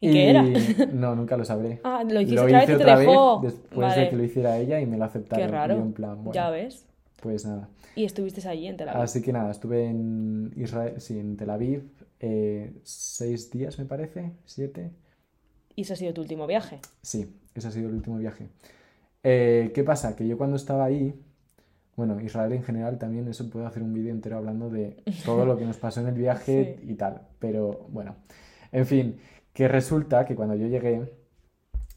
¿Y qué era? (laughs) No, nunca lo sabré. Ah, lo hiciste Lo otra vez y te otra vez dejó. después Vale. de que lo hiciera ella y me lo aceptaron. Qué Y raro. yo en plan, bueno, Ya ves. Pues nada. Y estuviste allí en Tel Aviv. Así que nada, estuve en Israel, sí, en Tel Aviv, eh, seis días me parece, siete. Y ese ha sido tu último viaje. Sí, ese ha sido el último viaje. Eh, ¿qué pasa? Que yo cuando estaba ahí, bueno, Israel en general también, eso puedo hacer un vídeo entero hablando de (laughs) todo lo que nos pasó en el viaje Sí. y tal, pero bueno, en fin, que resulta que cuando yo llegué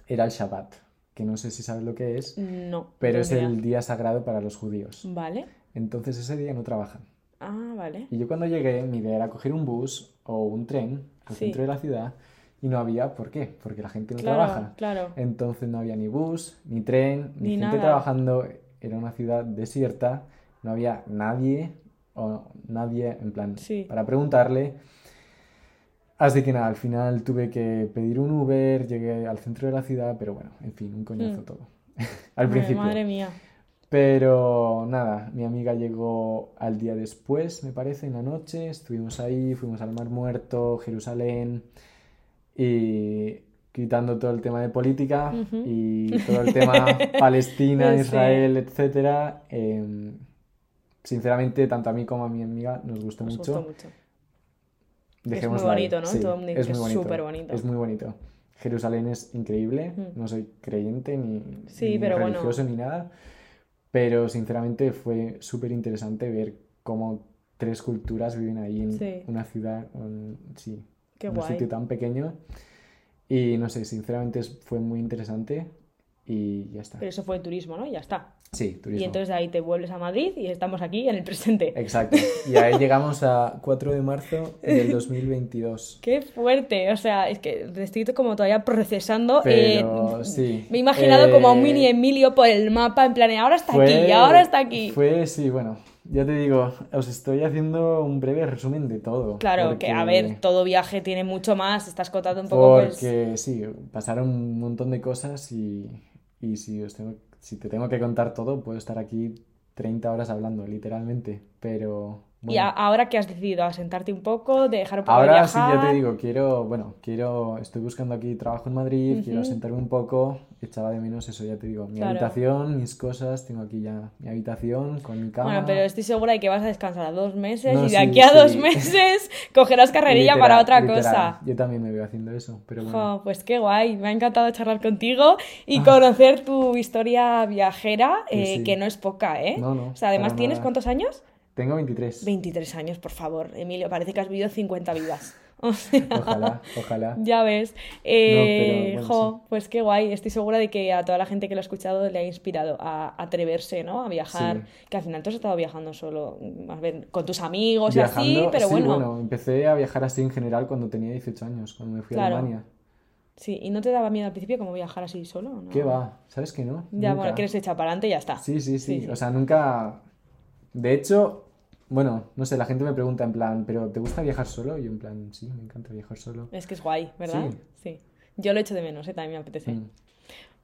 era el Shabbat, que no sé si sabes lo que es, No. pero es el día sagrado para los judíos. Vale. Entonces ese día no trabajan. Ah, vale. Y yo cuando llegué, mi idea era coger un bus o un tren al Sí. centro de la ciudad y no había, ¿por qué? Porque la gente no Claro, trabaja. claro. Entonces no había ni bus, ni tren, ni, Ni gente nada. trabajando. Era una ciudad desierta, no había nadie o nadie en plan Sí. para preguntarle. Así que nada, al final tuve que pedir un Uber, llegué al centro de la ciudad, pero bueno, en fin, un coñazo Mm. todo. (laughs) Al principio. Madre mía. Pero nada, mi amiga llegó al día después, me parece, en la noche. Estuvimos ahí, fuimos al Mar Muerto, Jerusalén y quitando todo el tema de política Ujú. y todo el tema (laughs) Palestina, Sí. Israel, etcétera. Em, sinceramente, tanto a mí como a mi amiga nos gustó Nos mucho. gustó mucho. Dejémoslo ahí. bonito, ¿no? Sí, Todo el mundo dice es muy es bonito. súper bonito. Es muy bonito. Jerusalén es increíble. Mm. No soy creyente ni, Sí, ni pero bueno. religioso ni nada. Pero sinceramente fue súper interesante ver cómo tres culturas viven ahí en Sí. una ciudad, en- sí, Qué un guay. sitio tan pequeño. Y no sé, sinceramente es- fue muy interesante y ya está. Pero eso fue turismo, ¿no? Y ya está. Sí, turismo. Y entonces de ahí te vuelves a Madrid y estamos aquí en el presente. Exacto. Y ahí (laughs) llegamos a 4 de marzo del 2022. (laughs) Qué fuerte. O sea, es que estoy como todavía procesando. eh, Pero sí. Me he imaginado como a un Eh, mini Emilio por el mapa, en plan, ahora está aquí y ahora está aquí. Fue, sí, bueno, ya te digo, os estoy haciendo un breve resumen de todo. Claro, que a ver, todo viaje tiene mucho más. Estás contando un poco, pues. Porque sí, pasaron un montón de cosas y, y si, os tengo, si te tengo que contar todo, puedo estar aquí 30 horas hablando, literalmente. Pero Y a- ahora que has decidido asentarte un poco, de dejar un poco de Ahora sí, ya viajar. te digo, quiero, bueno, quiero, estoy buscando aquí trabajo en Madrid, quiero asentarme un poco, echaba de menos eso, ya te digo, mi Claro. habitación, mis cosas, tengo aquí ya mi habitación con mi cama. Bueno, pero estoy segura de que vas a descansar dos meses No, y de sí, aquí a dos (laughs) meses (laughs) cogerás carrerilla para otra literal. cosa. Yo también me veo haciendo eso, pero bueno. Pues qué guay, me ha encantado charlar contigo y conocer tu historia viajera, eh, sí. que no es poca, ¿eh? No, no, O sea, además tienes nada. cuántos años? Tengo 23. 23 años, por favor, Emilio, parece que has vivido 50 vidas. O (laughs) sea, Ojalá, ojalá. ya ves. Eh, pero bueno, jo, sí. pues qué guay. Estoy segura de que a toda la gente que lo ha escuchado le ha inspirado a atreverse, ¿no? A viajar. Sí. Que al final tú has estado viajando solo, más bien con tus amigos y así, Viajando, pero sí, bueno. empecé a viajar así en general cuando tenía 18 años, cuando me fui a Claro. Alemania. Sí, ¿y no te daba miedo al principio como viajar así solo? ¿no? ¿Qué va? ¿Sabes que no? Ya, Nunca. bueno, que eres hecha para adelante y ya está. Sí, Sí, sí. O sea, nunca. De hecho, bueno, no sé, la gente me pregunta en plan, ¿pero te gusta viajar solo? Y yo en plan, sí, me encanta viajar solo. Es que es guay, ¿verdad? Sí. Sí. Yo lo echo de menos, ¿eh? También me apetece. Mm.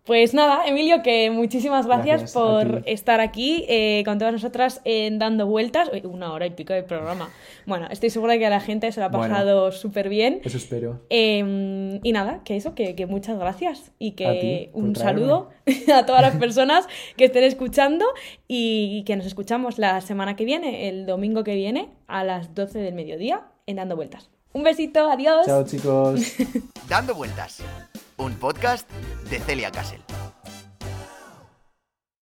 Pues nada, Emilio, que muchísimas gracias, por estar aquí eh, con todas nosotras en Dando Vueltas. Uy, Una hora y pico de programa. Bueno, estoy segura de que a la gente se lo ha Bueno. pasado súper bien. Eso espero. Eh, y nada, que eso, que, que muchas gracias y A que un traerme. saludo (laughs) a todas las personas que estén escuchando y que nos escuchamos la semana que viene, el domingo que viene, a las 12 del mediodía en Dando Vueltas. Un besito, adiós. Chao, chicos. (laughs) Dando vueltas un podcast de Celia Castle.